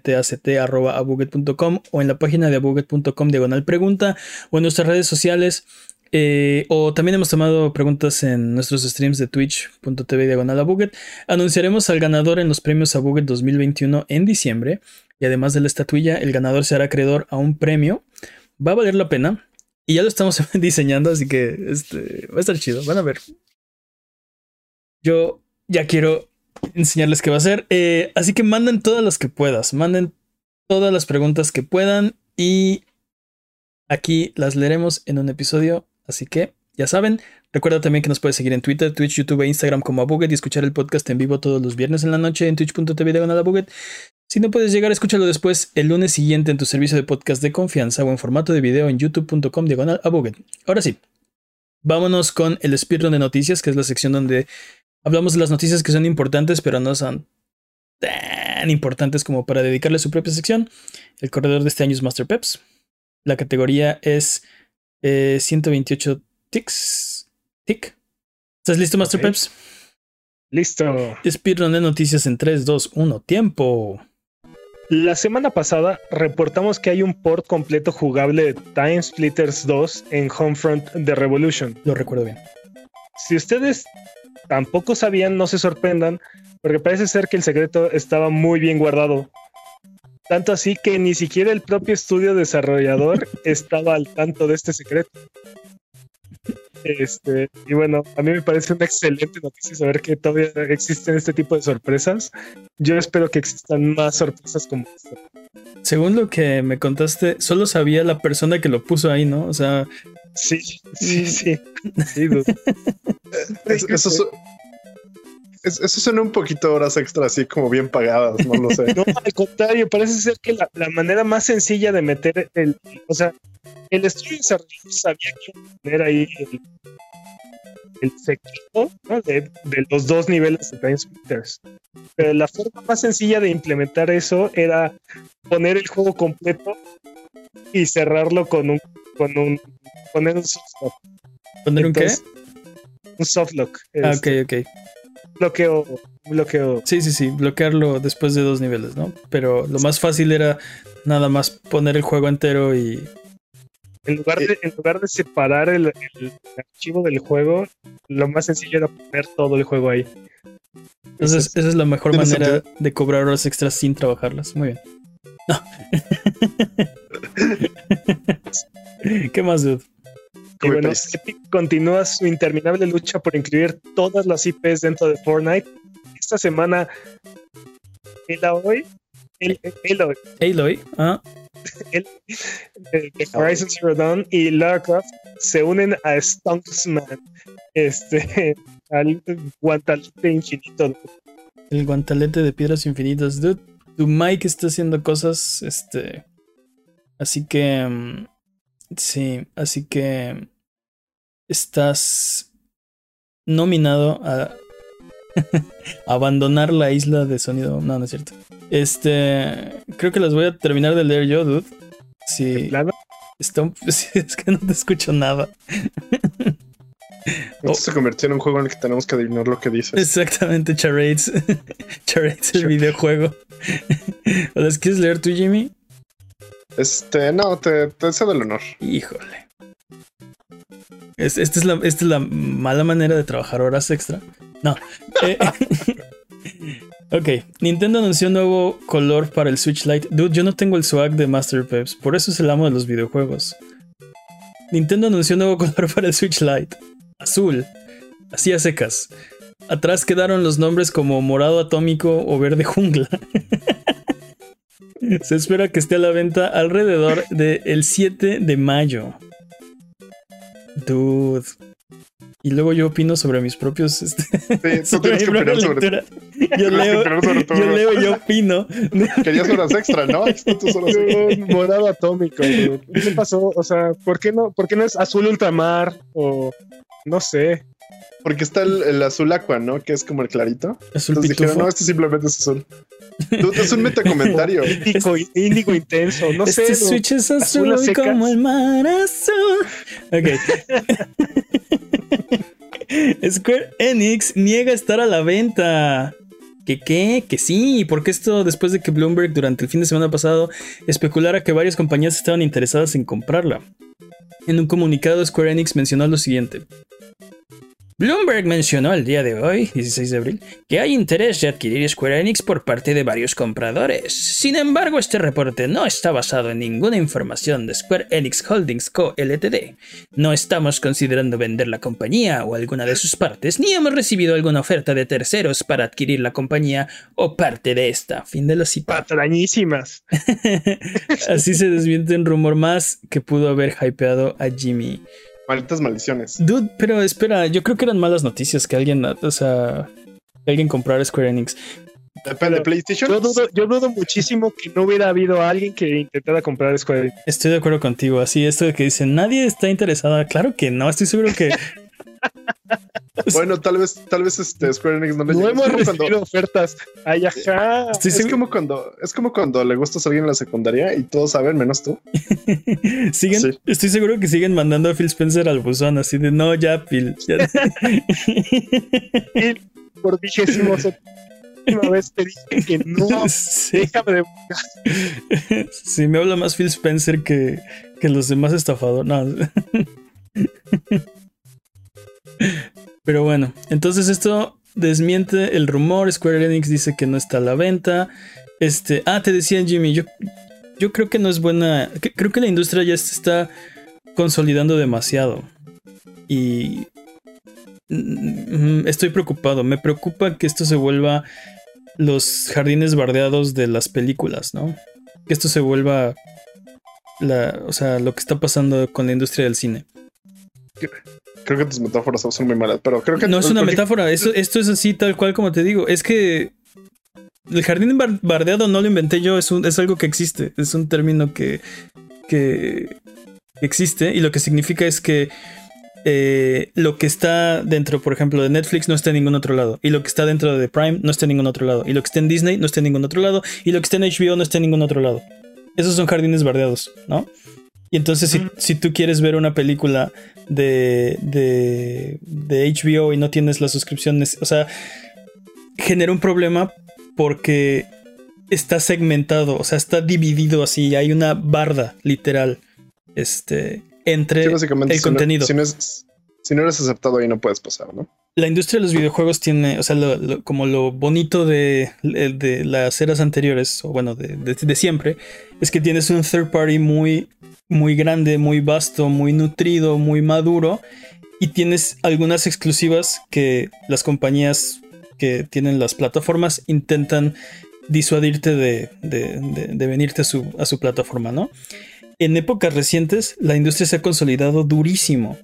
página de abuget.com diagonal pregunta o en nuestras redes sociales. Eh, o también hemos tomado preguntas en nuestros streams de twitch.tv diagonal abuget. Anunciaremos al ganador en los premios Abuget 2021 en diciembre. Y además de la estatuilla, el ganador será acreedor a un premio va a valer la pena. Y ya lo estamos diseñando, así que este, va a estar chido. Van a ver. Yo ya quiero enseñarles qué va a ser. Eh, así que manden todas las que puedas. Manden todas las preguntas que puedan. Y aquí las leeremos en un episodio. Así que ya saben. Recuerda también que nos puedes seguir en Twitter, Twitch, YouTube e Instagram como Abuget y escuchar el podcast en vivo todos los viernes en la noche en twitch.tv. Si no puedes llegar, escúchalo después el lunes siguiente en tu servicio de podcast de confianza o en formato de video en youtube.com diagonal Ahora sí, vámonos con el speedrun de noticias, que es la sección donde hablamos de las noticias que son importantes, pero no son tan importantes como para dedicarle su propia sección. El corredor de este año es Master Peps. La categoría es 128 eh, ticks. Tick. ¿Estás listo, Master Peps? Listo. Speedrun de noticias en 3, 2, 1. Tiempo. La semana pasada reportamos que hay un port completo jugable de Time Splitters 2 en Homefront de Revolution. Lo recuerdo bien. Si ustedes tampoco sabían, no se sorprendan, porque parece ser que el secreto estaba muy bien guardado. Tanto así que ni siquiera el propio estudio desarrollador estaba al tanto de este secreto. Este, y bueno, a mí me parece una excelente noticia saber que todavía existen este tipo de sorpresas. Yo espero que existan más sorpresas como esta. Según lo que me contaste, solo sabía la persona que lo puso ahí, ¿no? O sea. Sí, sí, sí. eso, eso suena un poquito horas extra, así como bien pagadas, no lo sé. No, al contrario, parece ser que la, la manera más sencilla de meter el. O sea, el estudio desarrollador sabía que poner ahí el, el secreto de, los dos niveles de Time Splitters. Pero la forma más sencilla de implementar eso era poner el juego completo y cerrarlo con un con un poner un softlock. ¿Poner un qué? Un softlock. Ah, ok, este, ok. Bloqueo, bloqueo. Sí, sí, sí, bloquearlo después de dos niveles, ¿no? Pero lo más fácil era nada más poner el juego entero y en lugar, de, en lugar de separar el, archivo del juego, lo más sencillo era poner todo el juego ahí. Entonces, esa es la mejor manera de cobrar horas extras sin trabajarlas. Muy bien. ¿Qué más, dude? Y bueno, Epic continúa su interminable lucha por incluir todas las IPs dentro de Fortnite. Esta semana, Aloy, Aloy, Aloy, ah, el, de, Horizon Zero Dawn y Lara Croft se unen a Stunksman, este, al guantalete infinito. El guantalete de piedras infinitas. Dude, tu Mike está haciendo cosas, este, así que, mm, sí, así que estás nominado a abandonar la isla de sonido. No, no es cierto. Este, creo que las voy a terminar de leer yo, dude. Sí. Está, es que no te escucho nada. Esto se convirtió en un juego en el que tenemos que adivinar lo que dices. Exactamente, Charades. Charades, el videojuego. ¿Las quieres leer tú, Jimmy? Este, no, te, te cedo el honor. Híjole. esta, es la, esta es la mala manera de trabajar horas extra. No. Eh, Ok, Nintendo anunció un nuevo color para el Switch Lite. Dude, yo no tengo el swag de Master Peps, por eso es el amo de los videojuegos. Nintendo anunció un nuevo color para el Switch Lite. Azul. Así a secas. Atrás quedaron los nombres como morado atómico o verde jungla. Se espera que esté a la venta alrededor del 7 de mayo. Dude. Y luego yo opino sobre mis propios. Este, sí, tú tienes que opinar sobre. Yo leo, yo leo y yo opino. Querías horas extra, ¿no? Tus horas extra. Morado atómico, dude. ¿Qué pasó? O sea, ¿por qué no, por qué no es azul ultramar? O no sé. Porque está el, el azul aqua, ¿no? Que es como el clarito. Azul Entonces dijeron, no, este simplemente es azul. Dude, es un metacomentario. Índigo, índigo intenso, no este sé. dude. Switch es azul a azul como el mar azul. Ok. Square Enix niega estar a la venta. ¿Que qué? Que sí, porque esto después de que Bloomberg durante el fin de semana pasado especulara que varias compañías estaban interesadas en comprarla. En un comunicado, Square Enix mencionó lo siguiente. Bloomberg mencionó el día de hoy, 16 de abril, que hay interés de adquirir Square Enix por parte de varios compradores. Sin embargo, este reporte no está basado en ninguna información de Square Enix Holdings Co. Ltd. No estamos considerando vender la compañía o alguna de sus partes, ni hemos recibido alguna oferta de terceros para adquirir la compañía o parte de esta. Fin de la cita. Patrañísimas. Así se desmiente un rumor más que pudo haber hypeado a Jimmy. Malditas maldiciones. Dude, pero espera, yo creo que eran malas noticias que alguien, o sea, que alguien comprara Square Enix. Depende de PlayStation. Yo dudo, yo dudo muchísimo que no hubiera habido alguien que intentara comprar Square Enix. Estoy de acuerdo contigo. Así, esto de que dicen nadie está interesada. Claro que no, estoy seguro que. Bueno, tal vez, tal vez este Square Enix no le No hemos cuando- recibido ofertas. Ay, ajá. Es como cuando, es como cuando le gustas a alguien en la secundaria y todos saben menos tú. siguen, Sí. Estoy seguro que siguen mandando a Phil Spencer al buzón, así de no, ya, Phil. ya". Y por vigésimo séptima vez te dije que no. sí, Déjame de sí, me habla más Phil Spencer que, que los demás estafadores. No. Pero bueno, entonces esto desmiente el rumor. Square Enix dice que no está a la venta. Este, ah, te decía Jimmy, yo, yo creo que no es buena. Creo que la industria ya se está consolidando demasiado. Y mm, estoy preocupado. Me preocupa que esto se vuelva los jardines bardeados de las películas, ¿no? Que esto se vuelva la, o sea, lo que está pasando con la industria del cine. Creo que tus metáforas son muy malas, pero creo que No es una porque- metáfora, esto, esto es así tal cual como te digo. Es que el jardín bar- bardeado no lo inventé yo, es, un- es algo que existe, es un término que, que existe y lo que significa es que eh, lo que está dentro, por ejemplo, de Netflix no está en ningún otro lado. Y lo que está dentro de Prime no está en ningún otro lado. Y lo que está en Disney no está en ningún otro lado. Y lo que está en HBO no está en ningún otro lado. Esos son jardines bardeados, ¿no? Y entonces si, si tú quieres ver una película de, de, de HBO y no tienes las suscripciones, o sea, genera un problema porque está segmentado, o sea, está dividido así, hay una barda literal este, entre Sí, el si no- contenido. si, no es- si no eres aceptado ahí no puedes pasar, ¿no? La industria de los videojuegos tiene, o sea, lo- lo- como lo bonito de, de las eras anteriores, o bueno, de, de- de siempre, es que tienes un third party muy, muy grande, muy vasto, muy nutrido, muy maduro, y tienes algunas exclusivas que las compañías que tienen las plataformas intentan disuadirte de, de- venirte a su, a su plataforma, ¿no? En épocas recientes, la industria se ha consolidado durísimo.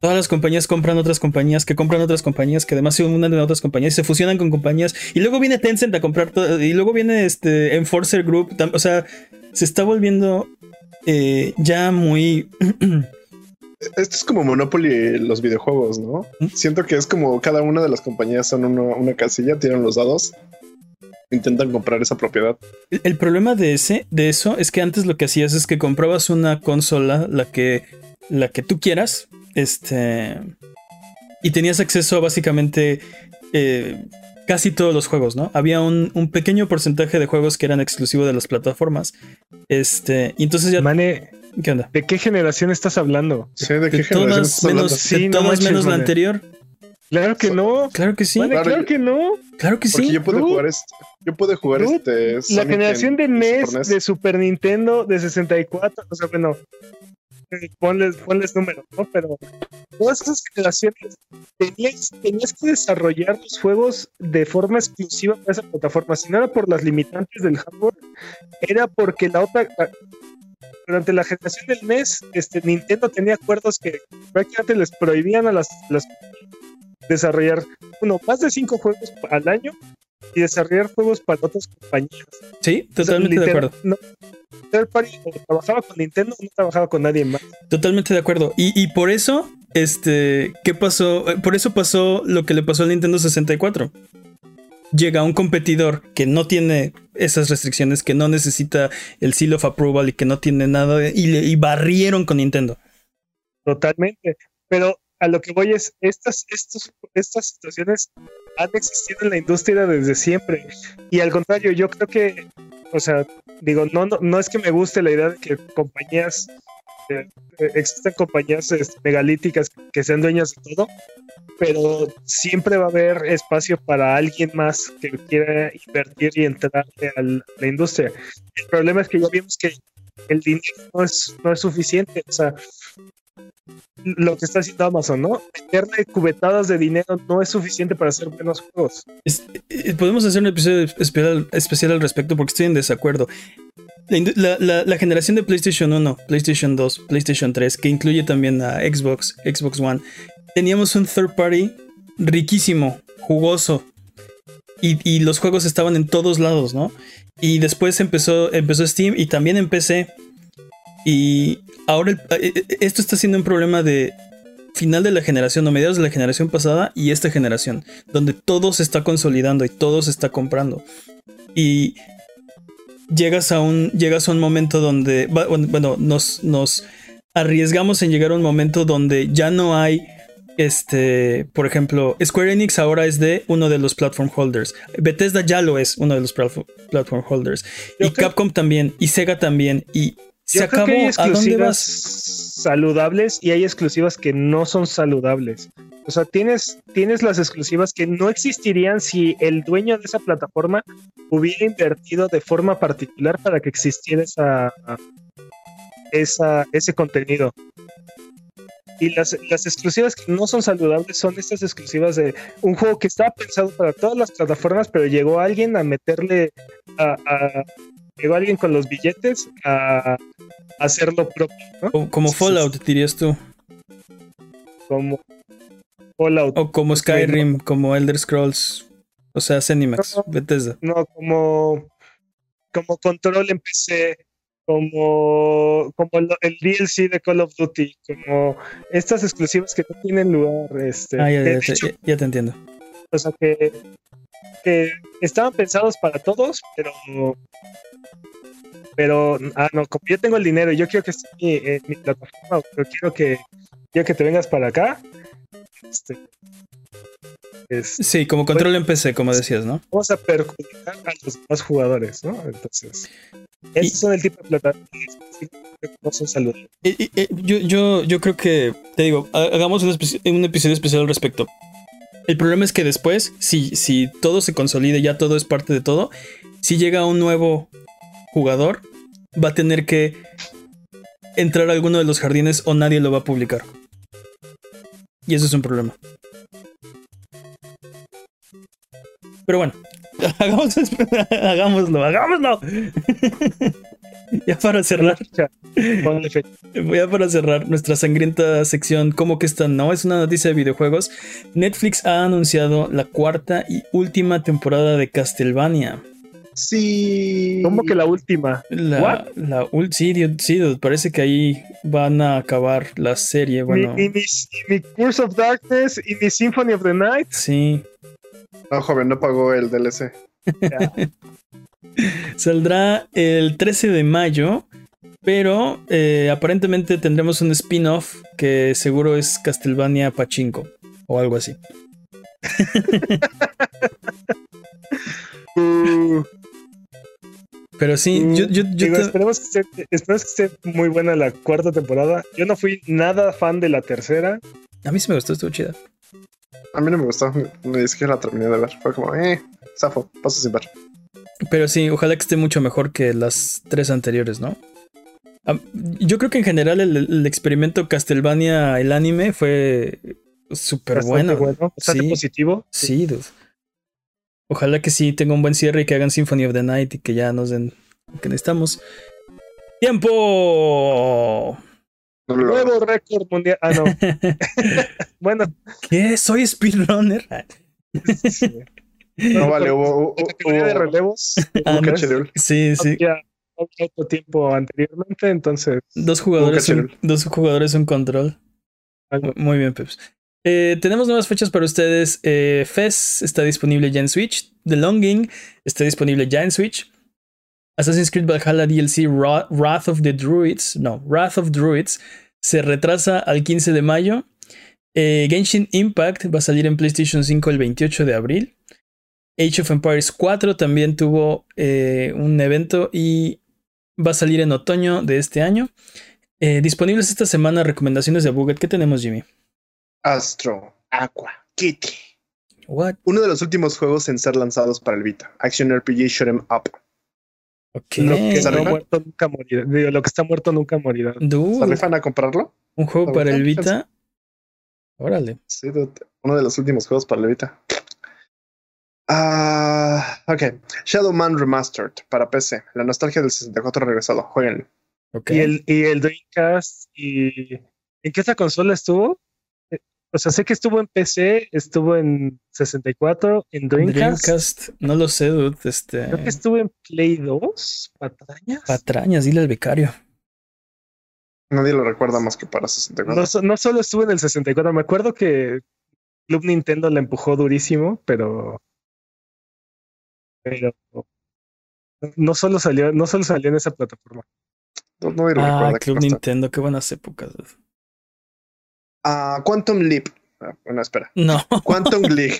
Todas las compañías compran otras compañías, que compran otras compañías, que además se unen a otras compañías, y se fusionan con compañías, y luego viene Tencent a comprar y luego viene este Enforcer Group, o sea, se está volviendo eh, ya muy... Esto es como Monopoly los videojuegos, ¿no? ¿Mm? Siento que es como cada una de las compañías son uno- una casilla, tiran los dados, intentan comprar esa propiedad. El- El problema de ese, de eso, es que antes lo que hacías es que comprabas una consola, la que, la que tú quieras, este, y tenías acceso a básicamente eh, casi todos los juegos, ¿no? Había un, un pequeño porcentaje de juegos que eran exclusivos de las plataformas, este, y entonces ya, Mane, ¿qué onda? ¿de qué generación estás hablando? Sí, ¿de qué generación estás hablando? menos, Sí, de no todas manches, menos la Mane. anterior. Claro que no. Claro que sí, Mane, Claro, que no. claro que Porque sí. yo pude jugar este, yo pude jugar este La Sonic generación de NES, Super de Super Nintendo, de 64, o sea, bueno, ponles, ponles números, ¿no? Pero todas esas generaciones tenías, tenías que desarrollar los juegos de forma exclusiva para esa plataforma. Si no era por las limitantes del hardware, era porque la otra. Durante la generación del NES, este, Nintendo tenía acuerdos que prácticamente les prohibían a las, las desarrollar uno más de cinco juegos al año y desarrollar juegos para otras compañías. Sí, totalmente de acuerdo. third party o trabajaba con Nintendo o no trabajaba con nadie más. Totalmente de acuerdo. Y, y por eso, este, ¿qué pasó? Por eso pasó lo que le pasó al Nintendo 64 llega un competidor que no tiene esas restricciones, que no necesita el seal of approval y que no tiene nada, y, y barrieron con Nintendo. Totalmente. Pero a lo que voy es, estas, estos, estas situaciones han existido en la industria desde siempre. Y al contrario, yo creo que, o sea, digo, no, no, no es que me guste la idea de que compañías eh, existen compañías este, megalíticas que sean dueñas de todo, pero siempre va a haber espacio para alguien más que quiera invertir y entrar a la industria. El problema es que ya vimos que el dinero no es, no es suficiente, o sea, lo que está haciendo Amazon, ¿no? Meterle cubetadas de dinero no es suficiente para hacer buenos juegos. Eh, podemos hacer un episodio especial, al respecto porque estoy en desacuerdo. La, generación de PlayStation 1, PlayStation 2, PlayStation 3, que incluye también a Xbox, Xbox One, teníamos un third party riquísimo, jugoso. Y, los juegos estaban en todos lados, ¿no? Y después empezó, empezó Steam y también en PC. Y ahora eh, eh, esto está siendo un problema de final de la generación o mediados de la generación pasada y esta generación, donde todo se está consolidando y todo se está comprando. Y llegas a un, llegas a un momento donde, bueno, nos, nos arriesgamos en llegar a un momento donde ya no hay, este, por ejemplo, Square Enix ahora es de uno de los platform holders. Bethesda ya lo es uno de los platform holders. y Capcom también, y Sega también, y se acabó. ¿A dónde vas? Saludables y hay exclusivas que no son saludables. O sea, tienes, tienes las exclusivas que no existirían si el dueño de esa plataforma hubiera invertido de forma particular para que existiera esa, esa, ese contenido. Y las, exclusivas que no son saludables son estas exclusivas de un juego que estaba pensado para todas las plataformas, pero llegó alguien a meterle a, llegó alguien con los billetes a, hacerlo propio. Como Fallout, dirías tú. Como o como Skyrim, como Elder Scrolls, o sea, Zenimax, no, Bethesda. No, como, como Control en PC, como, como el, DLC de Call of Duty, como estas exclusivas que no tienen lugar. Este, ah, ya, ya, te, entiendo. O sea, que, que estaban pensados para todos, pero pero ah no como yo tengo el dinero yo quiero que esté en mi, plataforma pero quiero que quiero que te vengas para acá este, sí, como control en PC, como decías, ¿no? Vamos a perjudicar a los demás jugadores, ¿no? Entonces, esos son el tipo de plataformas que no son saludables. yo, yo, yo creo que, te digo, hagamos un, un, episodio especial al respecto. El problema es que después, si, si todo se consolide, ya todo es parte de todo, si llega un nuevo jugador, va a tener que entrar a alguno de los jardines o nadie lo va a publicar. Y eso es un problema. Pero bueno, hagámoslo, hagámoslo. ya para cerrar. Ya para cerrar nuestra sangrienta sección, como que esta no es una noticia de videojuegos. Netflix ha anunciado la cuarta y última temporada de Castlevania. Sí. ¿Cómo que la última? La, la sí, sí, parece que ahí van a acabar la serie. Bueno. Mi, mi, Curse of Darkness y mi Symphony of the Night. Sí. No, joven, no pagó el DLC. Saldrá el 13 de mayo, pero eh, aparentemente tendremos un spin-off que seguro es Castlevania Pachinko o algo así. Uh. Pero sí, yo, yo, yo esperemos, que esté, muy buena la cuarta temporada. Yo no fui nada fan de la tercera. A mí sí me gustó, estuvo chida. A mí no me gustó, es que la terminé de ver. Fue como, eh, zafo, paso sin ver. Pero sí, ojalá que esté mucho mejor que las tres anteriores, ¿no? Yo creo que en general el, experimento Castlevania, el anime, fue súper bueno. bueno. sí, positivo. Sí, dude. Ojalá que sí tenga un buen cierre y que hagan Symphony of the Night y que ya nos den lo que necesitamos. ¡Tiempo! Nuevo récord mundial. Ah, no. bueno. ¿Qué? ¿Soy speedrunner? No vale, hubo, La categoría de relevos. Ah, hubo. Sí, sí. había otro tiempo anteriormente, entonces. Dos jugadores, un, dos jugadores, un control. Muy bien, Peps. Eh, tenemos nuevas fechas para ustedes. Eh, Fez está disponible ya en Switch. The Longing está disponible ya en Switch. Assassin's Creed Valhalla DLC Ra- Wrath of the Druids, no, Wrath of Druids, se retrasa al 15 de mayo. Eh, Genshin Impact va a salir en PlayStation 5 el 28 de abril. Age of Empires 4 también tuvo eh, un evento y va a salir en otoño de este año. Eh, disponibles esta semana recomendaciones de Buget. ¿Qué tenemos, Jimmy? Astro, Aqua, Kitty. What? Uno de los últimos juegos en ser lanzados para el Vita. Action RPG Shoot'em Up. Ok. Lo que está ¿Arriba? muerto nunca morirá. Digo, lo que está muerto nunca morirá. Dude, ¿Se rifan a comprarlo? un juego ¿Está para el? Vita. Órale. Sí, dude. uno de los últimos juegos para el Vita. Ah, ok. Shadow Man Remastered para PC. La nostalgia del 64 regresado. Jueguenlo. Ok. Y el, y el Dreamcast. Y, ¿En qué otra consola estuvo? O sea, sé que estuvo en PC, estuvo en 64, en Dreamcast. Dreamcast, no lo sé, dude. Este. Creo que estuvo en Play 2, patrañas. Patrañas, dile al becario. Nadie lo recuerda más que para 64. No, no solo estuvo en el 64, me acuerdo que Club Nintendo la empujó durísimo, pero. Pero. No solo salió, no solo salió en esa plataforma. No- lo Ah, Club. Nintendo, qué buenas épocas. dude. Ah, Quantum Leap. Ah, bueno, espera. No. Quantum League.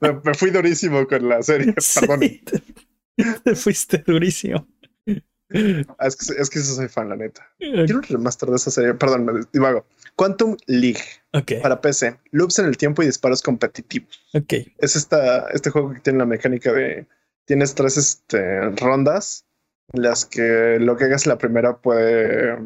me, me fui durísimo con la serie. Perdón. Te, te fuiste durísimo. Ah, Es que, es que eso soy fan, la neta. Quiero un remaster de esa serie. Perdón, me divago. Quantum League Ok, para PC. Loops en el tiempo y disparos competitivos. ok. Es esta, este juego que tiene la mecánica de. Tienes tres este, rondas. en Las que lo que hagas en la primera puede.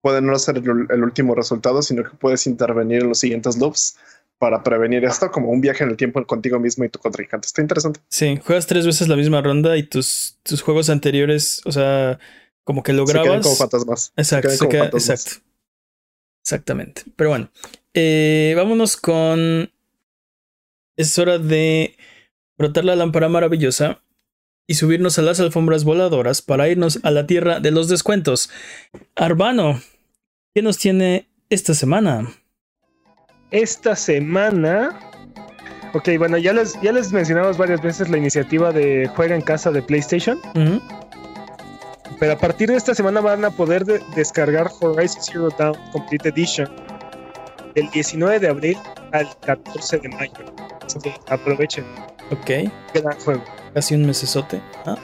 Puede no ser el, el último resultado, sino que puedes intervenir en los siguientes loops para prevenir esto, como un viaje en el tiempo contigo mismo y tu contrincante. Está interesante. Sí, juegas tres veces la misma ronda y tus, tus juegos anteriores, o sea, como que Se quedan lograbas. como fantasmas. Exacto, quedan se como queda- fantasmas. exacto. Exactamente. Pero bueno, eh, vámonos con. Es hora de frotar la lámpara maravillosa y subirnos a las alfombras voladoras para irnos a la tierra de los descuentos. Arbano, ¿qué nos tiene esta semana? Esta semana. Ok, bueno, ya les, ya les mencionamos varias veces la iniciativa de Juega en casa de PlayStation. Pero a partir de esta semana van a poder de- descargar Horizon Zero Dawn Complete Edition del 19 de abril al 14 de mayo. Así que aprovechen, Ok, gran juego. casi un mesesote. Ah.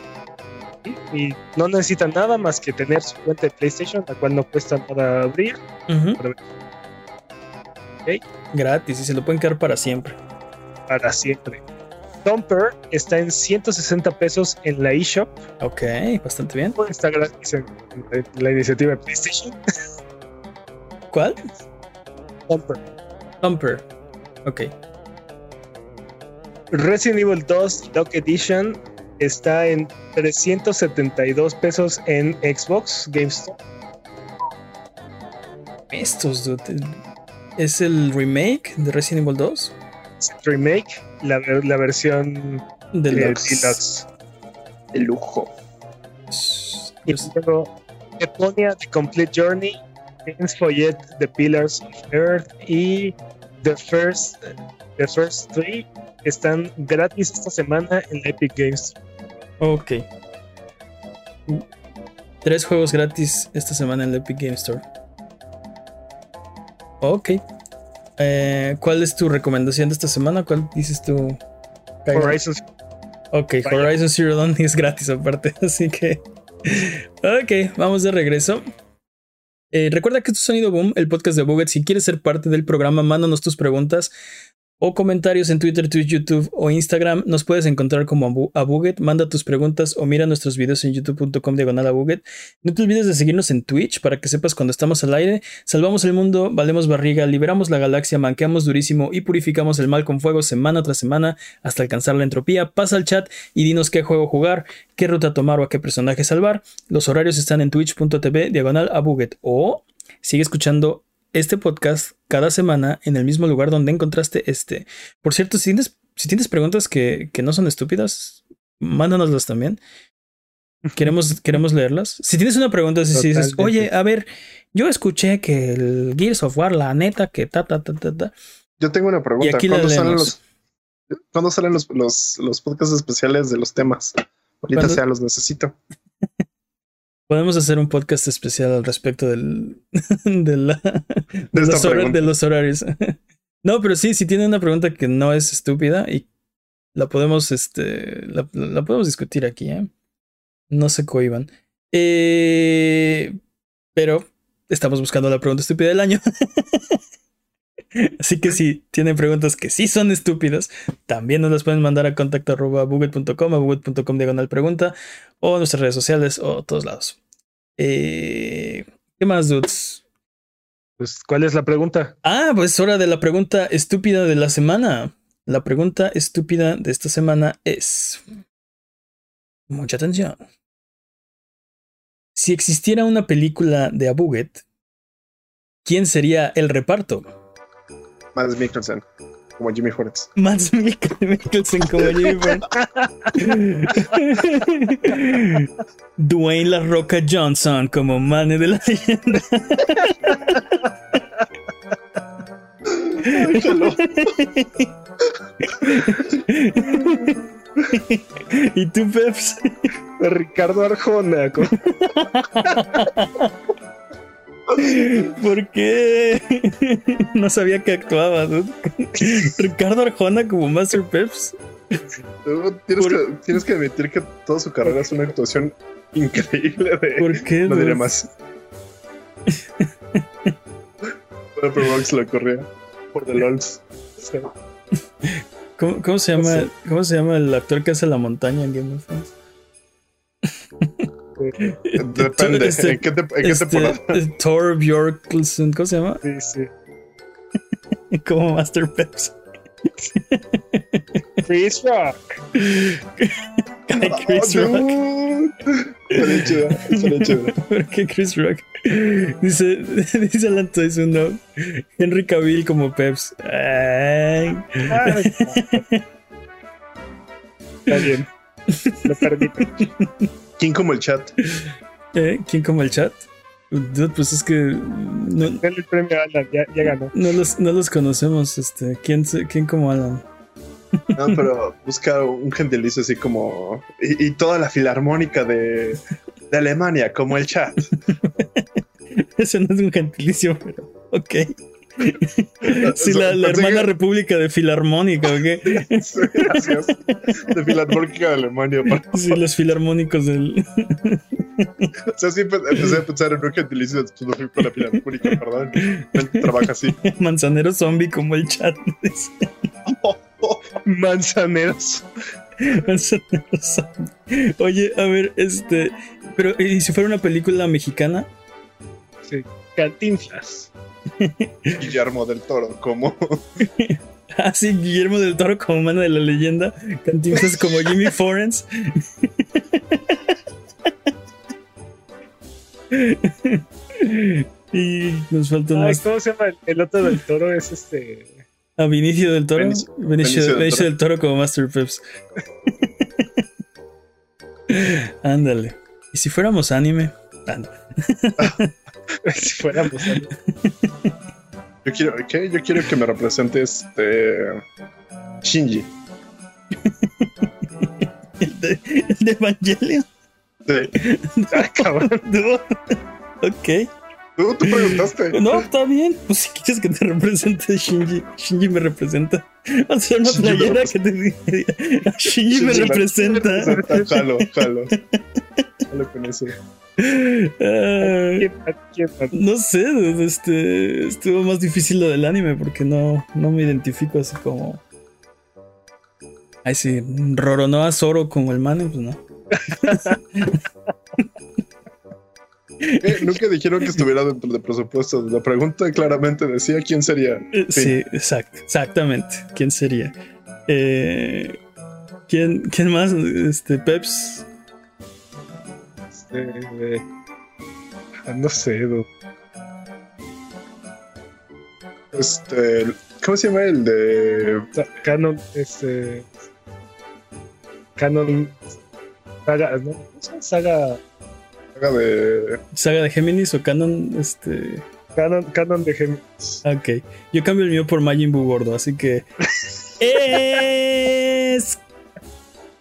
Y no necesitan nada más que tener su cuenta de PlayStation, la cual no cuesta nada abrir. ujú. Aprovechen Gratis y se lo pueden quedar para siempre. para siempre. Thumper está en 160 pesos en la eShop. Ok, bastante bien. Está gratis en, en la iniciativa de PlayStation. ¿Cuál? Thumper. Thumper. Ok. Resident Evil 2 Dock Edition está en 372 pesos en Xbox GameStop. Estos, dude. ¿Es el remake de Resident Evil 2? Remake, la, ver- la versión De los deluxe. El lujo. Y luego Eponia The Complete Journey, Games Follet The Pillars of Earth y The First, The First Three están gratis esta semana en Epic Games. Ok. Tres juegos gratis esta semana en la Epic Game Store. Ok. Eh, ¿Cuál es tu recomendación de esta semana? ¿Cuál dices tú? Horizon Ok, Vaya. Horizon Zero Dawn es gratis aparte, así que... Ok, vamos de regreso. Eh, recuerda que esto es Sonido Boom, el podcast de Buget. Si quieres ser parte del programa, mándanos tus preguntas o comentarios en Twitter, Twitch, YouTube o Instagram. Nos puedes encontrar como Abu- a Buget. Manda tus preguntas o mira nuestros videos en youtube.com diagonal a Buget. No te olvides de seguirnos en Twitch para que sepas cuando estamos al aire. Salvamos el mundo, valemos barriga, liberamos la galaxia, manqueamos durísimo y purificamos el mal con fuego semana tras semana hasta alcanzar la entropía. Pasa al chat y dinos qué juego jugar, qué ruta tomar o a qué personaje salvar. Los horarios están en twitch.tv diagonal a Buget o sigue escuchando este podcast cada semana en el mismo lugar donde encontraste este. Por cierto, si tienes si tienes preguntas que, que no son estúpidas, mándanoslas también. Queremos, queremos leerlas. Si tienes una pregunta, si, si dices, oye, a ver, yo escuché que el Gears of War, la neta, que ta, ta, ta, ta, ta. Yo tengo una pregunta. Y aquí la ¿Cuándo salen, los, ¿Cuándo salen los, los, los podcasts especiales de los temas? Ahorita ¿Cuándo? sea, los necesito. Podemos hacer un podcast especial al respecto del, de, la- de De esta los, de horarios. No, pero sí, si tiene una pregunta que no es estúpida y la podemos, este, la, la podemos discutir aquí, ¿eh? No se cohiban. Eh, pero estamos buscando la pregunta estúpida del año. Así que si tienen preguntas que sí son estúpidas, también nos las pueden mandar a contacto arroba google.com, a google.com diagonal pregunta, o nuestras redes sociales, o a todos lados. Eh, ¿Qué más, dudes? Pues, ¿cuál es la pregunta? Ah, pues es hora de la pregunta estúpida de la semana. La pregunta estúpida de esta semana es... Mucha atención. Si existiera una película de Abuget, ¿quién sería el reparto? Más Mikkelsen, como Jimmy Horrocks. Mads Mikkel- Mikkelsen como Jimmy Bond. Dwayne La Roca Johnson como Mane de la leyenda. ¿Y tú, Peps? Ricardo Arjona. con- ¿Por qué? No sabía que actuaba, dude. Ricardo Arjona como Master Peps. Tienes, Por- que, tienes que admitir que toda su carrera es una actuación increíble de. ¿Por qué? no diré más. Pero Rox lo corría por The LOLs. Sí. ¿Cómo, cómo se llama, No. ¿Cómo se llama el actor que hace la montaña en Game of Thrones? Depende. Este- ¿En qué, te, en qué Este, temporada? eh, Thor Bjorklson, ¿cómo se llama? Sí, sí. Como Master Peps. Chris Rock. Ay, Chris Oh, Rock. Estaría chido, chido. ¿Por qué Chris Rock? Dice, dice Alan Tyson, no. Henry Cavill como Peps. Ay. Ay, Está bien. Lo permito. ¿Quién como el chat? ¿Eh? ¿Quién como el chat? Dude, pues es que no, el premio a Alan, ya, ya ganó. no los, no los conocemos. Este, ¿quién, se- ¿Quién como Alan? No, pero busca un gentilicio así como. Y, y toda la filarmónica de, de Alemania, como el chat. Ese no es un gentilicio, pero ok. Sí, la, la hermana que- república de Filarmónica, ¿ok? Sí, gracias. De filarmónica de Alemania. por- Sí, los filarmónicos del. O sea, sí empe- empecé a pensar en un gentilicio, después me fui con la filarmónica, perdón. Él trabaja así. Manzanero zombie como el chat. Manzaneros. Manzanero zombie. Oye, a ver, este. Pero, ¿y si fuera una película mexicana? Sí. Cantinflas. Guillermo del Toro, como. Ah, sí, Guillermo del Toro como mano de la leyenda. Cantinflas como Jimmy Forens. y nos falta más. ¿Cómo se llama? El, el otro del toro es este. A Vinicio del Toro. Benicio- Benicio, Benicio del Benicio Toro. del Toro como Master Peps. Ándale. ¿Y si fuéramos anime? Ándale. si fuéramos. algo. Yo quiero, ¿qué? Yo quiero que me represente este. Shinji. ¿El de, el de Evangelion? Sí. Ah, cabrón. Ok. Tú, tú preguntaste. No, está bien. Pues si quieres que te represente Shinji, Shinji me representa. O sea, una Shinji playera que te diga Shinji me Shinji me representa. Jalo, jalo. Jalo con eso. Ah, ¿Quién, quién, no sé, este estuvo más difícil lo del anime porque no, no me identifico así como. Ay, sí, Roronoa Zoro como el mane, pues no. Eh, Nunca dijeron que estuviera dentro de presupuesto. La pregunta claramente decía quién sería. Eh, Sí. Exactamente. ¿Quién sería? Eh, ¿quién, ¿Quién más? Este, Peps. Este, no sé. Este. ¿Cómo se llama el de. Canon, este. Canon. Saga, ¿no? Saga. Saga de. ¿Saga de Géminis o Canon? Este. Canon, Canon de Géminis. Ok. Yo cambio el mío por Majin Buu gordo, así que. ¡Es!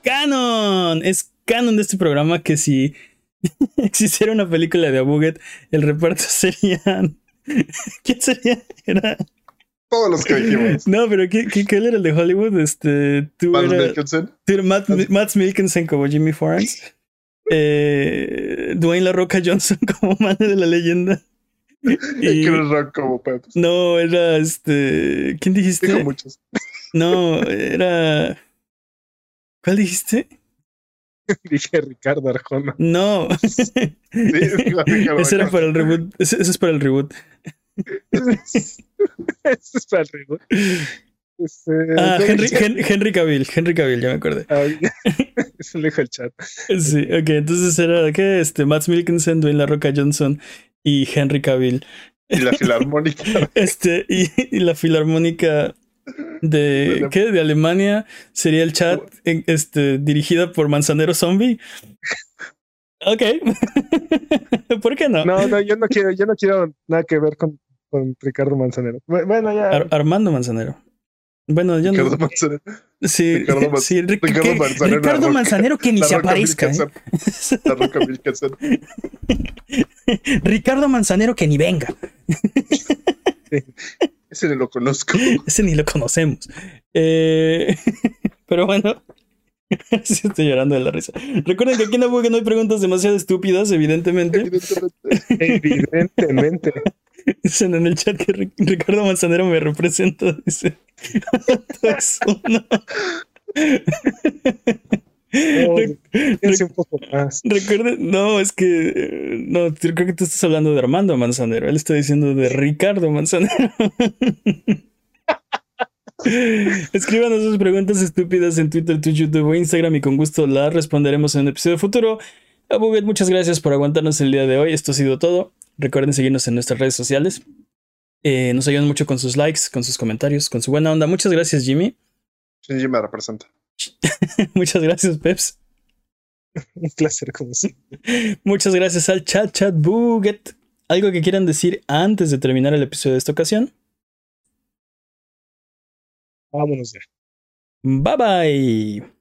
Canon. Es canon de este programa que si existiera una película de Abuget, el reparto serían. ¿Quién sería? Era. Todos los que dijimos. No, pero ¿qué, qué, qué era el de Hollywood? Este, tú Mads era- Mikkelsen. tú era Matt, Matt Mikkelsen como Jimmy Forrance. Eh, Dwayne La Roca Johnson como mano de la leyenda. Y Chris Rock como no, era este. ¿Quién dijiste? Dijo muchos. No, era. ¿Cuál dijiste? Dije Ricardo Arjona. No. Sí, Ricardo Ese era para el reboot. Ese, ese es para el reboot. Eso es para arriba. Este, Ah, ¿qué Henry? Hen- Henry Cavill. Henry Cavill, ya me acordé. Ah, Eso lo dijo el chat. Sí, ok. Entonces era ¿qué? Este, Matt Mikkelsen, Dwayne La Roca Johnson y Henry Cavill. Y la filarmónica. Este, y, y la filarmónica de, ¿qué? De Alemania sería el chat en- este, dirigida por Manzanero Zombie. Ok. ¿Por qué no? No, no, yo no quiero, yo no quiero nada que ver con, con Ricardo Manzanero. Bu- Bueno, ya. Ar- Armando Manzanero. Bueno, yo Ricardo no. Manzanero. Sí, Ricardo Man- sí, Ric- Ricardo que- Manzanero, Ricardo La. Manzanero que ni La se aparezca. ¿eh? La Roca. Ricardo Manzanero que ni venga. Ese no lo conozco. Ese ni lo conocemos. Eh, pero bueno. Sí estoy llorando de la risa. Recuerden que aquí en Abuga no hay preguntas demasiado estúpidas, evidentemente. Evidentemente. Evidentemente. Dicen en el chat que Ri- Ricardo Manzanero me representa. Dice. No, Re- piense un poco más. Recuerden, no, es que eh, no, creo que tú estás hablando de Armando Manzanero. Él está diciendo de Ricardo Manzanero. Escríbanos sus preguntas estúpidas en Twitter, Twitch, YouTube o Instagram y con gusto las responderemos en un episodio futuro. Abuget, muchas gracias por aguantarnos el día de hoy. Esto ha sido todo. Recuerden seguirnos en nuestras redes sociales. Eh, nos ayudan mucho con sus likes, con sus comentarios, con su buena onda. Muchas gracias, Jimmy. Shinji me representa. Muchas gracias, Peps. Un placer, como siempre. Muchas gracias al chat, chat Buget. ¿Algo que quieran decir antes de terminar el episodio de esta ocasión? Vámonos ya. Bye bye.